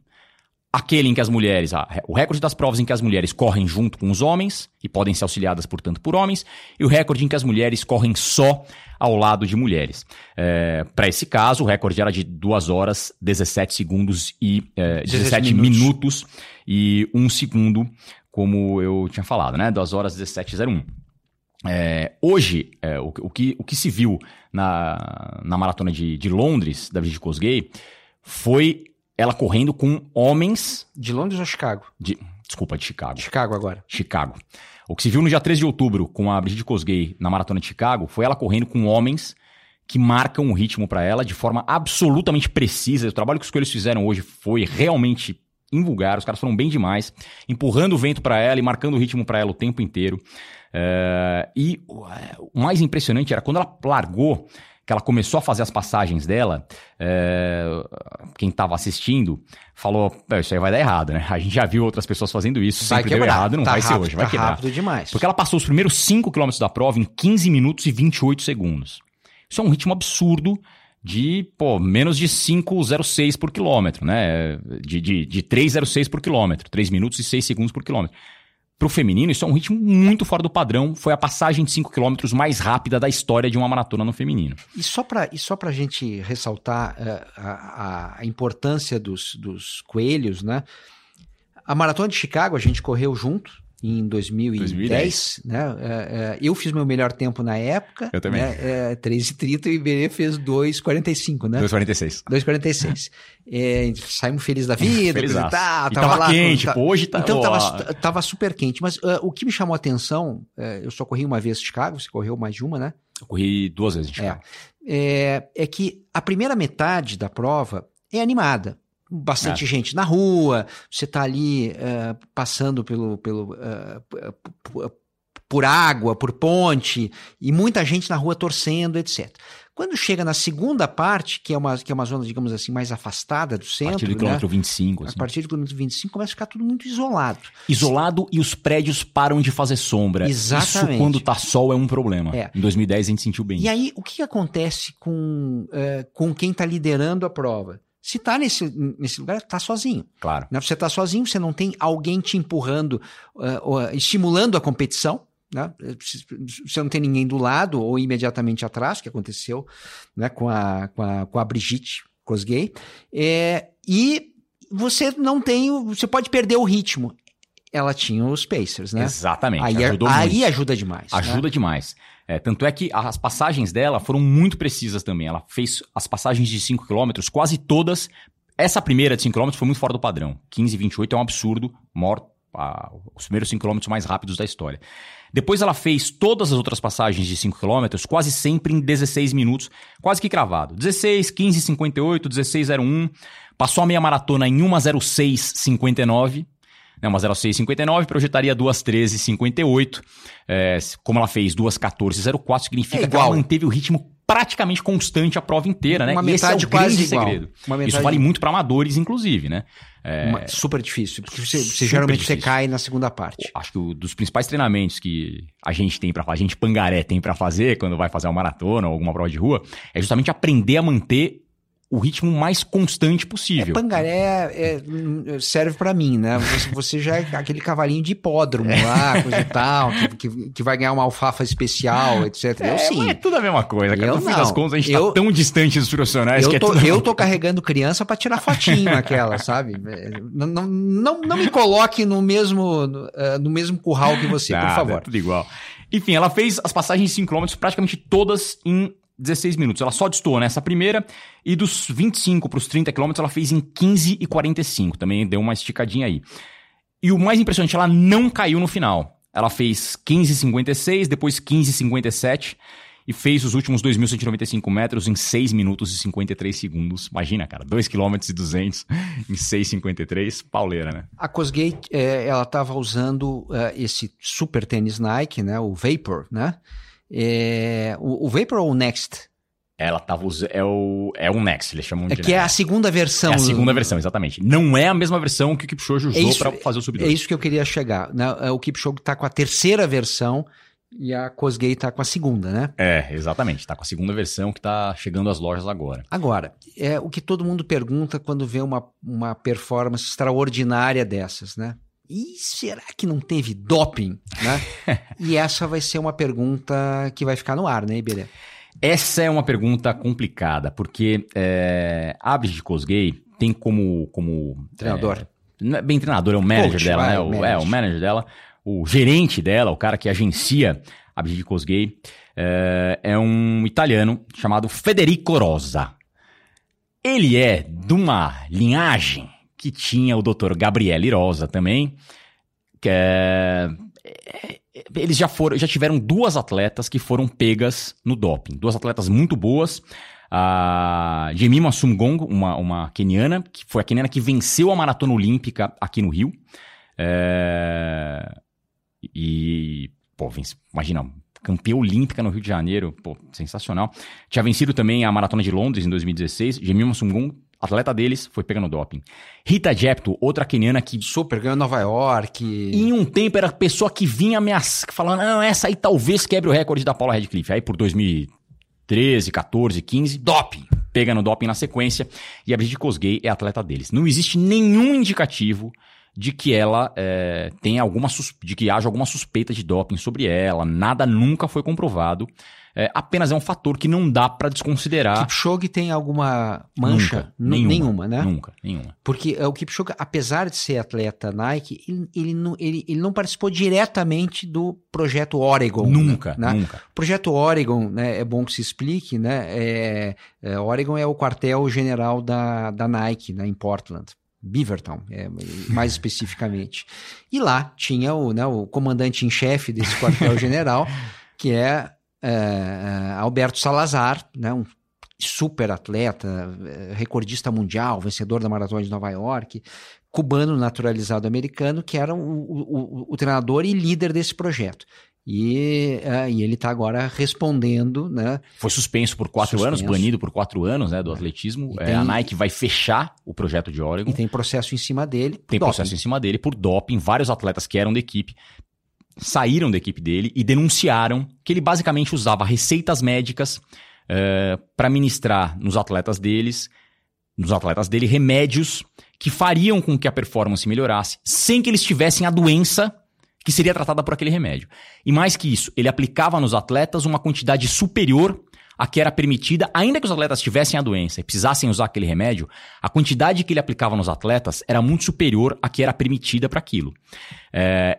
aquele em que as mulheres, o recorde das provas em que as mulheres correm junto com os homens e podem ser auxiliadas, portanto, por homens, e o recorde em que as mulheres correm só ao lado de mulheres. É, Para esse caso, o recorde era de 2 horas, 17 segundos e é, 17 minutos. minutos. e 1 segundo, como eu tinha falado, né? 2 horas, 17 e 01. É, hoje, é, o, o, que, o que se viu na, na maratona de, de Londres, da Brigitte Kosgei, foi ela correndo com homens. De Londres ou Chicago? De, desculpa, de Chicago. Chicago agora. Chicago. O que se viu no dia 13 de outubro com a Brigitte Kosgei na maratona de Chicago foi ela correndo com homens que marcam o ritmo para ela de forma absolutamente precisa. O trabalho que os coelhos fizeram hoje foi realmente invulgar. Os caras foram bem demais, empurrando o vento para ela e marcando o ritmo para ela o tempo inteiro. Uh, e o mais impressionante era quando ela largou que ela começou a fazer as passagens dela, é, quem estava assistindo falou: Isso aí vai dar errado, né? A gente já viu outras pessoas fazendo isso, vai sempre quebrar. deu errado, não tá vai rápido, ser hoje, vai tá quebrar. rápido demais. Porque ela passou os primeiros 5 km da prova em 15 minutos e 28 segundos. Isso é um ritmo absurdo de, pô, menos de 5,06 por quilômetro, né? De, de, de 3,06 por quilômetro. 3 minutos e 6 segundos por quilômetro. Pro feminino, isso é um ritmo muito fora do padrão. Foi a passagem de 5 quilômetros mais rápida da história de uma maratona no feminino. E só para e só pra gente ressaltar uh, a, a, importância dos, dos coelhos, né? A maratona de Chicago a gente correu junto em 2010, 2010. né? Uh, uh, eu fiz meu melhor tempo na época. Eu também. Né? Uh, 3,30 e o Iberê fez 2,45, né? 2,46. 2,46. é, saímos felizes da vida, Feliz tal. Tava, tava lá, quente, tá, hoje tá... Então tava, tava super quente. Mas o que me chamou a atenção, eu só corri uma vez em Chicago, você correu mais de uma, né? Eu corri duas vezes em Chicago. É, é, é que a primeira metade da prova é animada bastante é. gente na rua, você está ali uh, passando pelo, pelo uh, por água, por ponte, e muita gente na rua torcendo, etc. Quando chega na segunda parte, que é uma, que é uma zona, digamos assim, mais afastada do centro. A partir do né? quilômetro 25. Assim. A partir do quilômetro 25 começa a ficar tudo muito isolado. Isolado e os prédios param de fazer sombra. Exatamente. Isso quando tá sol é um problema. É. Em 2010 a gente sentiu bem. E aí, o que acontece com, uh, com quem está liderando a prova? Se está nesse, nesse lugar, está sozinho. Claro. Né? Você está sozinho, você não tem alguém te empurrando, uh, uh, estimulando a competição. Né? Você não tem ninguém do lado ou imediatamente atrás, que aconteceu né? com, a, com, a, com a Brigitte Cosgay. É, e você não tem. Você pode perder o ritmo. Ela tinha os Pacers, né? Exatamente. Aí, ajudou aí muito. ajuda demais. Ajuda né? demais. É, tanto é que as passagens dela foram muito precisas também. Ela fez as passagens de 5 km, quase todas. Essa primeira de 5 km foi muito fora do padrão. 15 e 28 é um absurdo. Maior, ah, os primeiros 5 km mais rápidos da história. Depois ela fez todas as outras passagens de 5 km, quase sempre em 16 minutos, quase que cravado. 16, 15, 58, 16, 01. Passou a meia maratona em 1,06, 59 né, uma 06,59, projetaria 2,13,58. É, como ela fez 2,14,04, significa É que ela manteve o ritmo praticamente constante a prova inteira, né? Uma E esse é metade o quase igual. segredo. Uma Isso metade- vale muito para amadores, inclusive, né? É, Uma- super difícil, porque você, você geralmente você difícil. cai na segunda parte. acho que o dos principais treinamentos que a gente tem para fazer, a gente pangaré tem para fazer quando vai fazer uma maratona ou alguma prova de rua, é justamente aprender a manter o ritmo mais constante possível. Pangaré é, hum, serve pra mim, né? Você, você já é aquele cavalinho de hipódromo lá, coisa e tal, que, que, que vai ganhar uma alfafa especial, etc. É, eu sim. é tudo a mesma coisa, cara. Eu No fim não. das contas, a gente Eu- tá tão distante dos profissionais que Eu é tô, tudo a eu tô carregando criança pra tirar fotinho aquela, sabe? É, Não, não, não, não me coloque no mesmo, no, mesmo curral que você, por Nada, favor. é tudo igual. Enfim, ela fez as passagens de 5 km praticamente todas em 16 minutos. Ela só destoou nessa primeira e dos 25 para os 30 km ela fez em 15 e 45. Também deu uma esticadinha aí. E o mais impressionante, ela não caiu no final. Ela fez 15,56, depois 15,57 e fez os últimos 2.195 metros em 6 minutos e 53 segundos. Imagina, cara, 2 km e 200 em 6,53. Pauleira, né? A Cosgate, eh, ela estava usando eh, esse super tênis Nike, né? O Vapor, né? É, o, o Vapor ou o Next? Ela tava usando. É o, é o Next, eles chamam É de que é a Next. segunda versão. É a segunda versão, exatamente. Não é a mesma versão que o Kipchoge usou isso- pra fazer o sub É isso que eu queria chegar. Né? É, O Kipchoge está com a terceira versão e a Cosgate está com a segunda, né? É, exatamente. Tá com a segunda versão que tá chegando às lojas agora. Agora, é o que todo mundo pergunta quando vê uma, uma performance extraordinária dessas, né? E será que não teve doping, né? e essa vai ser uma pergunta que vai ficar no ar, né, Iberê? Essa é uma pergunta complicada, porque é, a Brigitte Kosgei tem como... como Treinador. é, não é bem treinador, é o manager Coach, dela, vai, né? o O, é, manager. o manager dela. O gerente dela, o cara que agencia a Brigitte Kosgei, é, é um italiano chamado Federico Rosa. Ele é de uma linhagem que tinha o Dr. Gabriele Rosa também, que é, é, eles já foram, já tiveram duas atletas que foram pegas no doping, duas atletas muito boas. A Jemima Sumgong, uma, uma keniana, que foi a keniana que venceu a maratona olímpica aqui no Rio. É, e, pô, vence- imagina, campeã olímpica no Rio de Janeiro, pô, sensacional. Tinha vencido também a Maratona de Londres em 2016. Jemima Sungum, atleta deles, foi pegando doping. Rita Jepto, outra keniana que... Super, ganhou Nova York. Em um tempo era a pessoa que vinha ameaçando, falando, não, essa aí talvez quebre o recorde da Paula Radcliffe. Aí por 2013, 14, 15, doping. Pega no doping na sequência. E a Brigitte Kosgei é atleta deles. Não existe nenhum indicativo de que ela é, tem alguma de que haja alguma suspeita de doping sobre ela. Nada nunca foi comprovado. É, apenas é um fator que não dá para desconsiderar. Kipchoge tem alguma mancha? Nunca, nenhuma, nenhuma, né? Nunca, nenhuma. Porque é, o Kipchoge, apesar de ser atleta Nike, ele, ele, não, ele, ele não participou diretamente do projeto Oregon. Nunca, né? nunca. O projeto Oregon, né, é bom que se explique, né? É, é, Oregon é o quartel-general da, da Nike, né, em Portland. Beavertown, é, mais especificamente. E lá tinha o, né, o comandante em chefe desse quartel-general, que é, é, Alberto Salazar, né, um super atleta, é, recordista mundial, vencedor da Maratona de Nova York, cubano naturalizado americano, que era o, o, o, treinador e líder desse projeto. E, uh, e ele está agora respondendo, né? Foi suspenso por quatro suspenso. anos, banido por quatro anos, né, do atletismo. É, a Nike vai fechar o projeto de Oregon. E tem processo em cima dele. Tem doping. processo em cima dele por doping. Vários atletas que eram da equipe saíram da equipe dele e denunciaram que ele basicamente usava receitas médicas uh, eh, para ministrar nos atletas deles, nos atletas dele, remédios que fariam com que a performance melhorasse, sem que eles tivessem a doença que seria tratada por aquele remédio. E mais que isso, ele aplicava nos atletas uma quantidade superior a que era permitida, ainda que os atletas tivessem a doença e precisassem usar aquele remédio, a quantidade que ele aplicava nos atletas era muito superior a que era permitida para aquilo. É,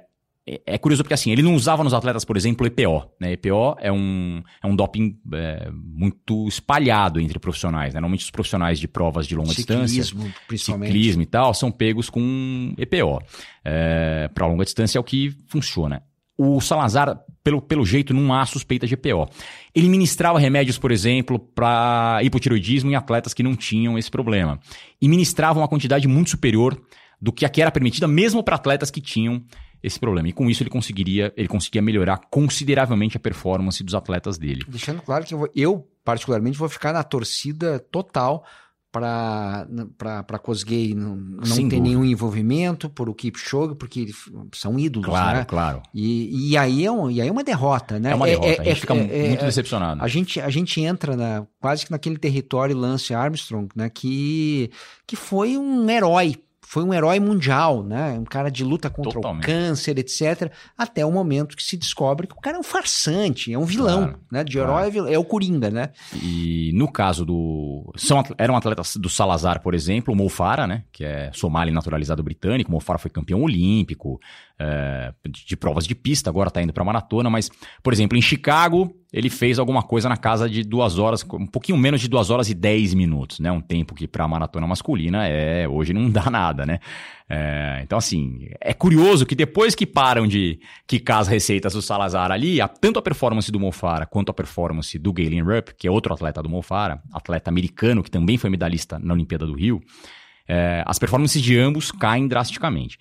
é, é curioso porque assim, ele não usava nos atletas, por exemplo, EPO. Né? EPO é um, é um doping é, muito espalhado entre profissionais. Né? Normalmente os profissionais de provas de longa ciclismo, distância, principalmente. ciclismo e tal, são pegos com EPO. É, para longa distância é o que funciona. O Salazar, pelo, pelo jeito, não há suspeita de EPO. Ele ministrava remédios, por exemplo, para hipotiroidismo em atletas que não tinham esse problema. E ministrava uma quantidade muito superior do que a que era permitida, mesmo para atletas que tinham esse problema. E com isso ele conseguiria, ele conseguia melhorar consideravelmente a performance dos atletas dele. Deixando claro que eu, vou, eu particularmente, vou ficar na torcida total para Cosgay não, não ter nenhum envolvimento por o Kipchoge, porque são ídolos, claro, né? Claro, e, e, aí é um, e aí é uma derrota, né? É uma derrota, é, a gente é, fica é, muito decepcionado. A gente, a gente entra na, quase que naquele território Lance Armstrong, né? Que, que foi um herói foi um herói mundial, né? Um cara de luta contra Totalmente. o câncer, etc. Até o momento que se descobre que o cara é um farsante, é um vilão, claro, né? De herói claro. é o Coringa, né? E no caso do. São, eram atletas do Salazar, por exemplo, o Mofara, né? Que é somali naturalizado britânico. O Mofara foi campeão olímpico é, de, provas de pista, agora tá indo pra maratona, mas, por exemplo, em Chicago, ele fez alguma coisa na casa de duas horas, um pouquinho menos de duas horas e dez minutos, né? Um tempo que para maratona masculina é hoje não dá nada, né? É, então, assim, é curioso que depois que param de quicar as receitas do Salazar ali, tanto a performance do Mofara quanto a performance do Galen Rupp, que é outro atleta do Mofara, atleta americano que também foi medalhista na Olimpíada do Rio, é, as performances de ambos caem drasticamente.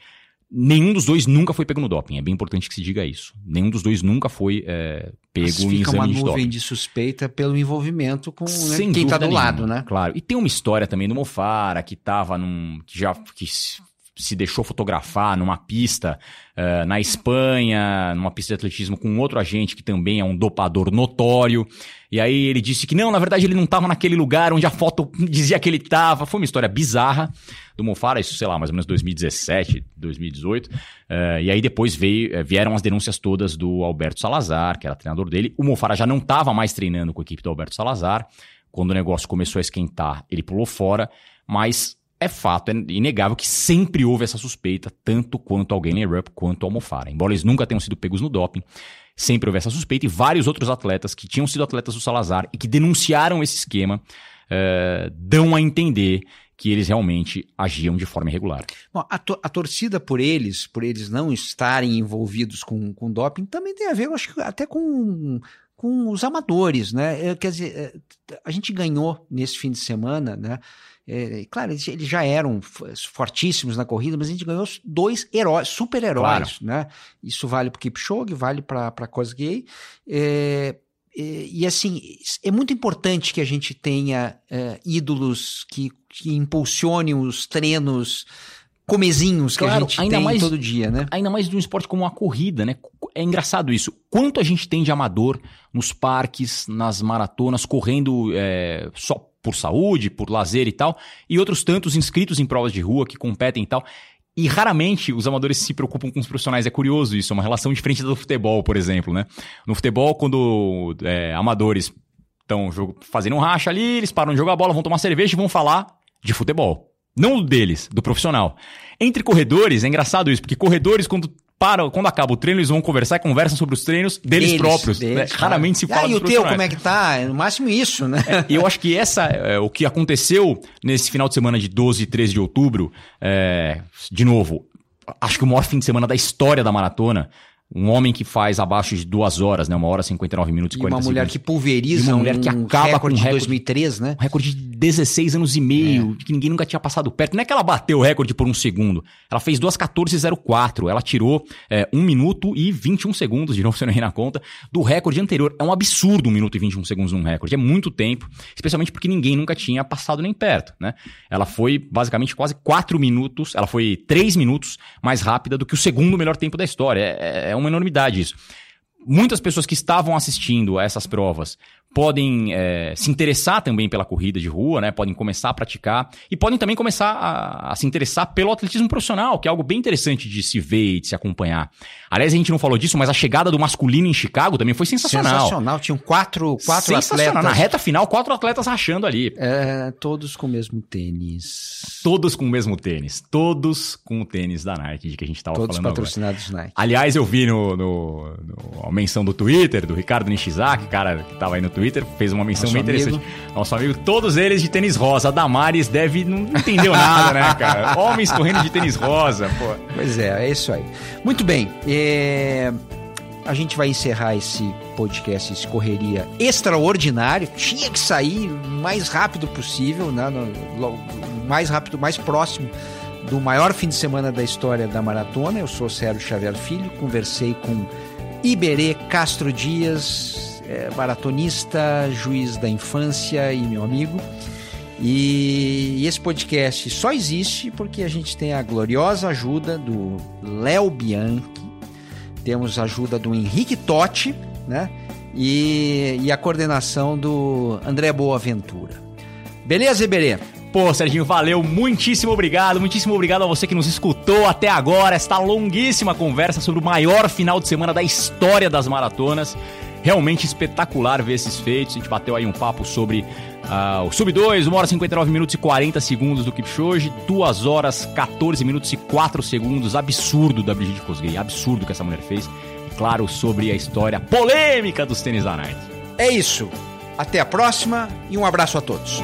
Nenhum dos dois nunca foi pego no doping, é bem importante que se diga isso. Nenhum dos dois nunca foi é, pego Mas em fica exame uma de nuvem doping. de suspeita pelo envolvimento com né, quem está do nenhuma, lado, né? Claro. E tem uma história também do Mofara que estava num. que já. Que se deixou fotografar numa pista uh, na Espanha, numa pista de atletismo com outro agente que também é um dopador notório. E aí ele disse que não, na verdade ele não estava naquele lugar onde a foto dizia que ele estava. Foi uma história bizarra do Mofara, isso sei lá, mais ou menos 2017, 2018. Uh, e aí depois veio, eh, vieram as denúncias todas do Alberto Salazar, que era treinador dele. O Mofara já não estava mais treinando com a equipe do Alberto Salazar. Quando o negócio começou a esquentar, ele pulou fora, mas é fato, é inegável que sempre houve essa suspeita, tanto quanto ao Galen Rupp quanto ao Mofara. Embora eles nunca tenham sido pegos no doping, sempre houve essa suspeita e vários outros atletas que tinham sido atletas do Salazar e que denunciaram esse esquema uh, dão a entender que eles realmente agiam de forma irregular. Bom, a, to a, torcida por eles, por eles não estarem envolvidos com, com doping, também tem a ver, eu acho que até com com os amadores, né? Quer dizer, a gente ganhou nesse fim de semana, né? É, claro, eles, eles, já eram fortíssimos na corrida, mas a gente ganhou dois heróis, super-heróis, claro. né? Isso vale para o Kipchoge, vale para Kosgei. É, e, e, assim, é muito importante que a gente tenha é, ídolos que, que impulsionem os treinos comezinhos que claro, a gente tem mais, todo dia, né? Ainda mais de um esporte como a corrida, né? É engraçado isso. Quanto a gente tem de amador nos parques, nas maratonas, correndo é, só por saúde, por lazer e tal, e outros tantos inscritos em provas de rua que competem e tal. E raramente os amadores se preocupam com os profissionais. É curioso isso, é uma relação diferente do futebol, por exemplo, né? No futebol, quando é, amadores estão fazendo um racha ali, eles param de jogar bola, vão tomar cerveja e vão falar de futebol. Não deles, do profissional. Entre corredores, é engraçado isso, porque corredores, quando para, quando acaba o treino, eles vão conversar e conversam sobre os treinos deles, deles próprios. Deles, né? Raramente se fala ah, e o teu, como é que tá? No máximo isso, né? É, eu acho que essa, é, o que aconteceu nesse final de semana de 12 e 13 de outubro, é, de novo, acho que o maior fim de semana da história da maratona, um homem que faz abaixo de duas horas, né? Uma hora, 59 minutos e 40 uma mulher segundos. que pulveriza uma mulher que acaba com um recorde de 2003, né? Um recorde de 16 anos e meio, é. que ninguém nunca tinha passado perto. Não é que ela bateu o recorde por um segundo. Ela fez 2.14.04. Ela tirou é, 1 minuto e 21 segundos, de novo se eu não errei na conta, do recorde anterior. É um absurdo 1 minuto e 21 segundos num recorde. É muito tempo, especialmente porque ninguém nunca tinha passado nem perto, né? Ela foi basicamente quase 4 minutos, ela foi 3 minutos mais rápida do que o segundo melhor tempo da história. É, é uma enormidade isso. Muitas pessoas que estavam assistindo a essas provas podem é, se interessar também pela corrida de rua, né? Podem começar a praticar e podem também começar a, a, se interessar pelo atletismo profissional, que é algo bem interessante de se ver e de se acompanhar. Aliás, a gente não falou disso, mas a chegada do masculino em Chicago também foi sensacional. Sensacional, tinham quatro, quatro atletas. Na reta final, quatro atletas rachando ali. É, todos com o mesmo tênis. Todos com o mesmo tênis. Todos com o tênis da Nike, de que a gente estava falando Todos patrocinados agora. Nike. Aliás, eu vi no, no, no, a menção do Twitter, do Ricardo Nishizaki, cara que estava aí no Twitter, fez uma menção Nosso bem amigo. interessante. Nosso amigo, todos eles de tênis rosa. A Damares deve. Não entendeu nada, né, cara? Homens correndo de tênis rosa, pô. Pois é, é isso aí. Muito bem. É... A gente vai encerrar esse podcast, esse correria extraordinário. Tinha que sair o mais rápido possível, né? O mais rápido, mais próximo do maior fim de semana da história da maratona. Eu sou Sérgio Xavier Filho, conversei com Iberê Castro Dias, é, maratonista, juiz da infância e meu amigo. E, e esse podcast só existe porque a gente tem a gloriosa ajuda do Léo Bianchi, temos a ajuda do Henrique Totti, né? E, e a coordenação do André Boaventura. Beleza, Iberê? Pô, Serginho, valeu, muitíssimo obrigado, muitíssimo obrigado a você que nos escutou até agora, esta longuíssima conversa sobre o maior final de semana da história das maratonas. Realmente espetacular ver esses feitos. A gente bateu aí um papo sobre uh, o Sub 2, 1 hora 59 minutos e 40 segundos do Kipchoge, 2 horas 14 minutos e 4 segundos. Absurdo da Brigitte Kosgei, absurdo que essa mulher fez. E claro, sobre a história polêmica dos tênis da Nike. É isso. Até a próxima e um abraço a todos.